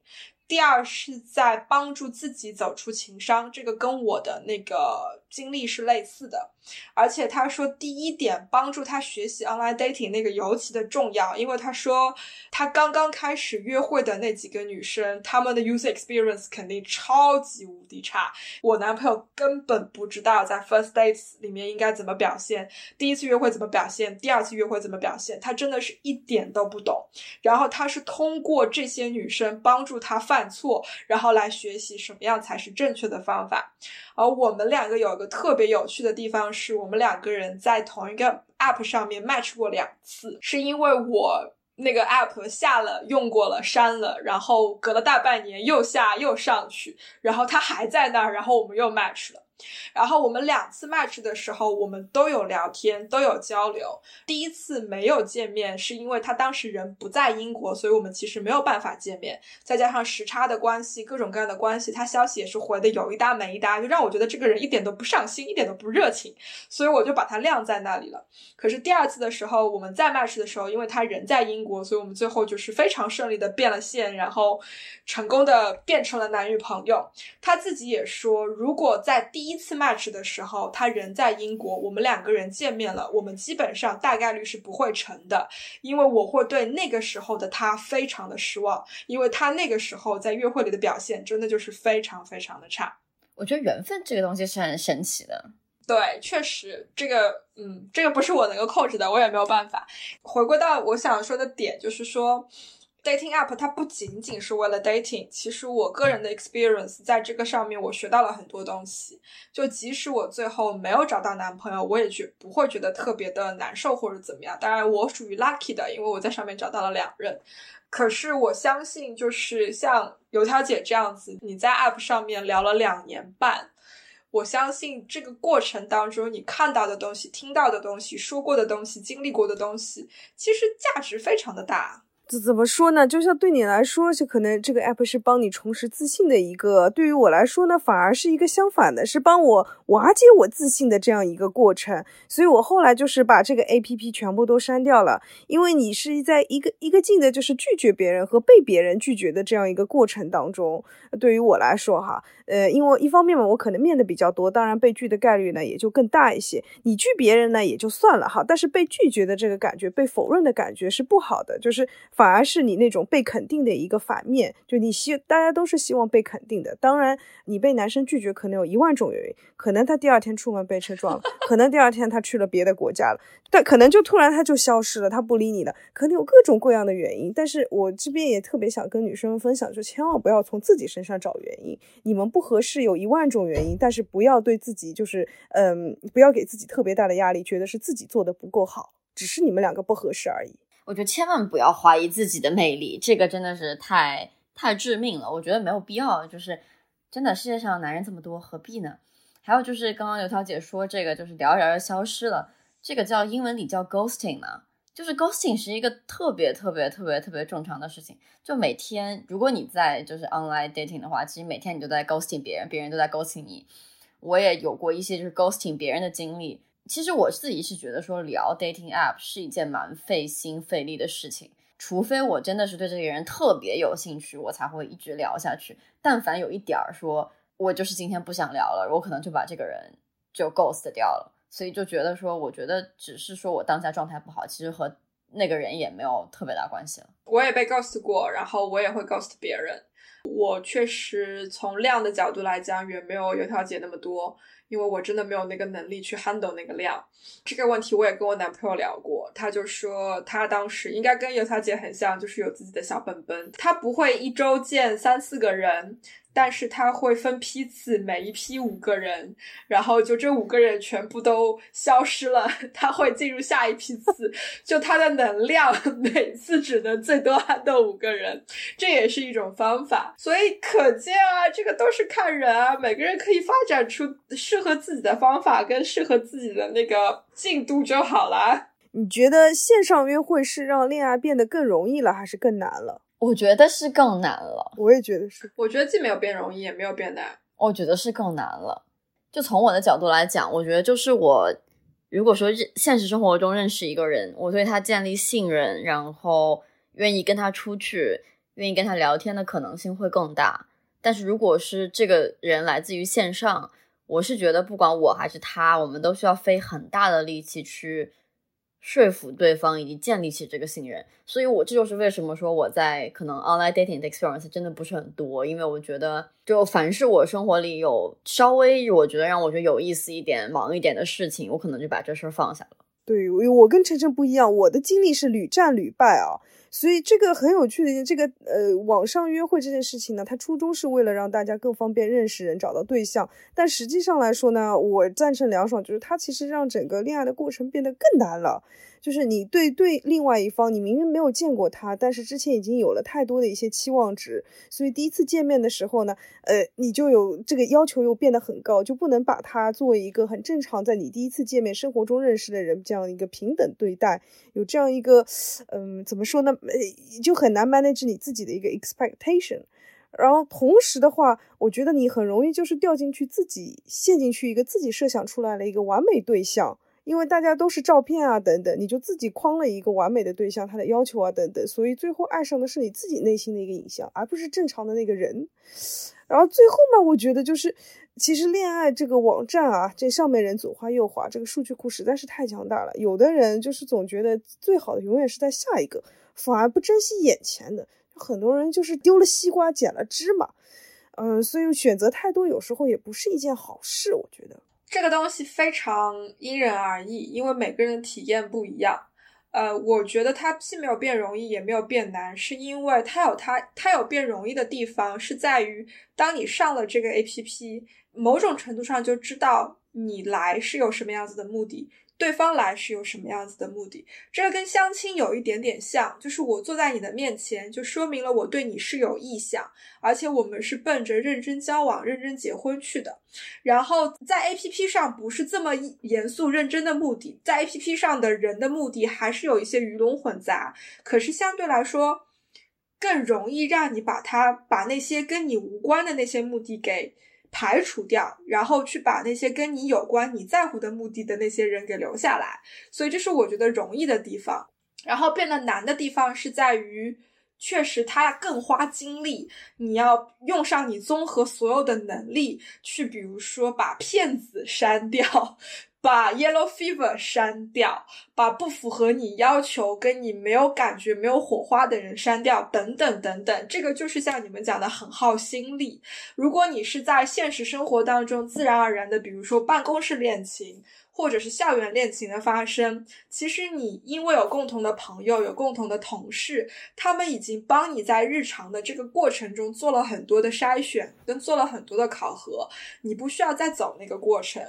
第二是在帮助自己走出情商，这个跟我的那个经历是类似的。而且他说，第一点帮助他学习 online dating 那个尤其的重要，因为他说他刚刚开始约会的那几个女生，她们的 user experience 肯定超级无敌差。我男朋友根本不知道在 first dates 里面应该怎么表现，第一次约会怎么表现，第二次约会怎么表现，他真的是一点都不懂。然后他是通过这些女生帮助他犯。错，然后来学习什么样才是正确的方法。而我们两个有特别有趣的地方，是我们两个人在同一个 app 上面 match 过两次，是因为我那个 app 下了用过了删了，然后隔了大半年又下又上去，然后它还在那儿，然后我们又 match 了。然后我们两次 match 的时候，我们都有聊天，都有交流。第一次没有见面，是因为他当时人不在英国，所以我们其实没有办法见面。再加上时差的关系，各种各样的关系，他消息也是回的有一搭没一搭，就让我觉得这个人一点都不上心，一点都不热情，所以我就把他晾在那里了。可是第二次的时候，我们再 match 的时候，因为他人在英国，所以我们最后就是非常顺利的变了线，然后成功的变成了男女朋友。他自己也说，如果在第一一次 match 的时候，他人在英国，我们两个人见面了，我们基本上大概率是不会成的，因为我会对那个时候的他非常的失望，因为他那个时候在约会里的表现真的就是非常非常的差。我觉得缘分这个东西是很神奇的，对，确实这个，嗯，这个不是我能够控制的，我也没有办法。回归到我想说的点，就是说。Dating app 它不仅仅是为了 dating，其实我个人的 experience 在这个上面我学到了很多东西。就即使我最后没有找到男朋友，我也觉不会觉得特别的难受或者怎么样。当然我属于 lucky 的，因为我在上面找到了两人。可是我相信，就是像油条姐这样子，你在 app 上面聊了两年半，我相信这个过程当中你看到的东西、听到的东西、说过的东西、经历过的东西，其实价值非常的大。怎么说呢？就像对你来说，就可能这个 app 是帮你重拾自信的一个；对于我来说呢，反而是一个相反的，是帮我瓦解我自信的这样一个过程。所以我后来就是把这个 app 全部都删掉了，因为你是在一个一个劲的，就是拒绝别人和被别人拒绝的这样一个过程当中。对于我来说，哈，呃，因为一方面嘛，我可能面的比较多，当然被拒的概率呢也就更大一些。你拒别人呢也就算了哈，但是被拒绝的这个感觉，被否认的感觉是不好的，就是。反而是你那种被肯定的一个反面，就你希大家都是希望被肯定的。当然，你被男生拒绝可能有一万种原因，可能他第二天出门被车撞了，可能第二天他去了别的国家了，但可能就突然他就消失了，他不理你了，可能有各种各样的原因。但是我这边也特别想跟女生分享，就千万不要从自己身上找原因。你们不合适有一万种原因，但是不要对自己就是嗯，不要给自己特别大的压力，觉得是自己做的不够好，只是你们两个不合适而已。我觉得千万不要怀疑自己的魅力，这个真的是太太致命了。我觉得没有必要，就是真的世界上男人这么多，何必呢？还有就是刚刚油条姐说这个，就是聊着聊着消失了，这个叫英文里叫 ghosting 嘛，就是 ghosting 是一个特别特别特别特别正常的事情。就每天，如果你在就是 online dating 的话，其实每天你都在 ghosting 别人，别人都在 ghosting 你。我也有过一些就是 ghosting 别人的经历。其实我自己是觉得说聊 dating app 是一件蛮费心费力的事情，除非我真的是对这个人特别有兴趣，我才会一直聊下去。但凡有一点儿说我就是今天不想聊了，我可能就把这个人就 ghost 掉了。所以就觉得说，我觉得只是说我当下状态不好，其实和那个人也没有特别大关系了。我也被 ghost 过，然后我也会 ghost 别人。我确实从量的角度来讲，远没有油条姐那么多。因为我真的没有那个能力去 handle 那个量，这个问题我也跟我男朋友聊过，他就说他当时应该跟油条姐很像，就是有自己的小本本，他不会一周见三四个人。但是他会分批次，每一批五个人，然后就这五个人全部都消失了，他会进入下一批次，就他的能量 每次只能最多喊到五个人，这也是一种方法。所以可见啊，这个都是看人啊，每个人可以发展出适合自己的方法跟适合自己的那个进度就好了。你觉得线上约会是让恋爱变得更容易了，还是更难了？我觉得是更难了，我也觉得是。我觉得既没有变容易，也没有变难。我觉得是更难了。就从我的角度来讲，我觉得就是我，如果说现实生活中认识一个人，我对他建立信任，然后愿意跟他出去，愿意跟他聊天的可能性会更大。但是如果是这个人来自于线上，我是觉得不管我还是他，我们都需要费很大的力气去。说服对方以及建立起这个信任，所以我这就是为什么说我在可能 online dating 的 experience 真的不是很多，因为我觉得就凡是我生活里有稍微我觉得让我觉得有意思一点、忙一点的事情，我可能就把这事儿放下了。对，我跟晨晨不一样，我的经历是屡战屡败啊。所以这个很有趣的一件，这个呃，网上约会这件事情呢，它初衷是为了让大家更方便认识人、找到对象。但实际上来说呢，我赞成凉爽，就是它其实让整个恋爱的过程变得更难了。就是你对对另外一方，你明明没有见过他，但是之前已经有了太多的一些期望值，所以第一次见面的时候呢，呃，你就有这个要求又变得很高，就不能把他作为一个很正常，在你第一次见面生活中认识的人这样一个平等对待，有这样一个，嗯，怎么说呢？呃，就很难 manage 你自己的一个 expectation。然后同时的话，我觉得你很容易就是掉进去，自己陷进去一个自己设想出来了一个完美对象。因为大家都是照片啊等等，你就自己框了一个完美的对象，他的要求啊等等，所以最后爱上的是你自己内心的一个影像，而不是正常的那个人。然后最后呢，我觉得就是，其实恋爱这个网站啊，这上面人左滑右滑，这个数据库实在是太强大了。有的人就是总觉得最好的永远是在下一个，反而不珍惜眼前的。很多人就是丢了西瓜捡了芝麻，嗯，所以选择太多有时候也不是一件好事，我觉得。这个东西非常因人而异，因为每个人的体验不一样。呃，我觉得它既没有变容易，也没有变难，是因为它有它它有变容易的地方，是在于当你上了这个 APP，某种程度上就知道你来是有什么样子的目的。对方来是有什么样子的目的。这跟相亲有一点点像，就是我坐在你的面前，就说明了我对你是有意向，而且我们是奔着认真交往、认真结婚去的。然后在 A P P 上不是这么严肃认真的目的，在 A P P 上的人的目的还是有一些鱼龙混杂，可是相对来说。更容易让你把它把那些跟你无关的那些目的给排除掉，然后去把那些跟你有关、你在乎的目的的那些人给留下来。所以这是我觉得容易的地方。然后变得难的地方是在于，确实他更花精力，你要用上你综合所有的能力去，比如说把骗子删掉。把 yellow fever 删掉，把不符合你要求、跟你没有感觉、没有火花的人删掉，等等等等，这个就是像你们讲的很耗心力。如果你是在现实生活当中自然而然的，比如说办公室恋情。或者是校园恋情的发生，其实你因为有共同的朋友，有共同的同事，他们已经帮你在日常的这个过程中做了很多的筛选，跟做了很多的考核，你不需要再走那个过程。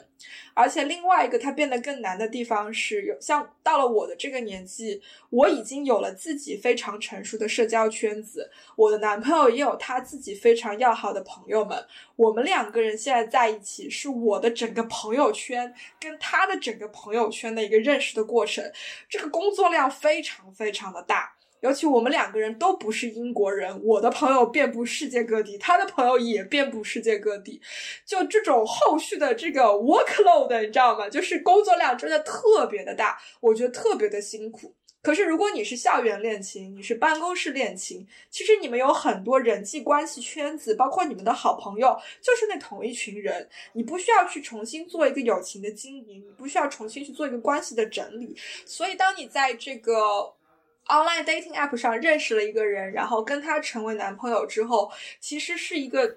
而且另外一个它变得更难的地方是，有像到了我的这个年纪，我已经有了自己非常成熟的社交圈子，我的男朋友也有他自己非常要好的朋友们，我们两个人现在在一起，是我的整个朋友圈跟他。他的整个朋友圈的一个认识的过程，这个工作量非常非常的大，尤其我们两个人都不是英国人，我的朋友遍布世界各地，他的朋友也遍布世界各地，就这种后续的这个 workload，你知道吗？就是工作量真的特别的大，我觉得特别的辛苦。可是，如果你是校园恋情，你是办公室恋情，其实你们有很多人际关系圈子，包括你们的好朋友，就是那同一群人。你不需要去重新做一个友情的经营，你不需要重新去做一个关系的整理。所以，当你在这个 online dating app 上认识了一个人，然后跟他成为男朋友之后，其实是一个。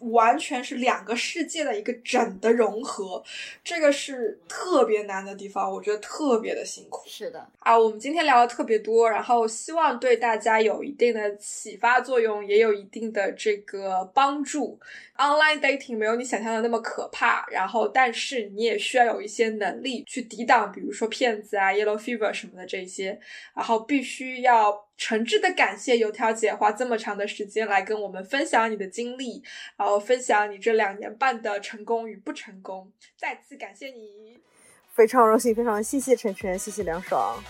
完全是两个世界的一个整的融合，这个是特别难的地方，我觉得特别的辛苦。是的啊，我们今天聊的特别多，然后希望对大家有一定的启发作用，也有一定的这个帮助。Online dating 没有你想象的那么可怕，然后但是你也需要有一些能力去抵挡，比如说骗子啊、yellow fever 什么的这些，然后必须要。诚挚的感谢油条姐花这么长的时间来跟我们分享你的经历，然后分享你这两年半的成功与不成功。再次感谢你，非常荣幸，非常谢谢晨晨，谢谢梁爽。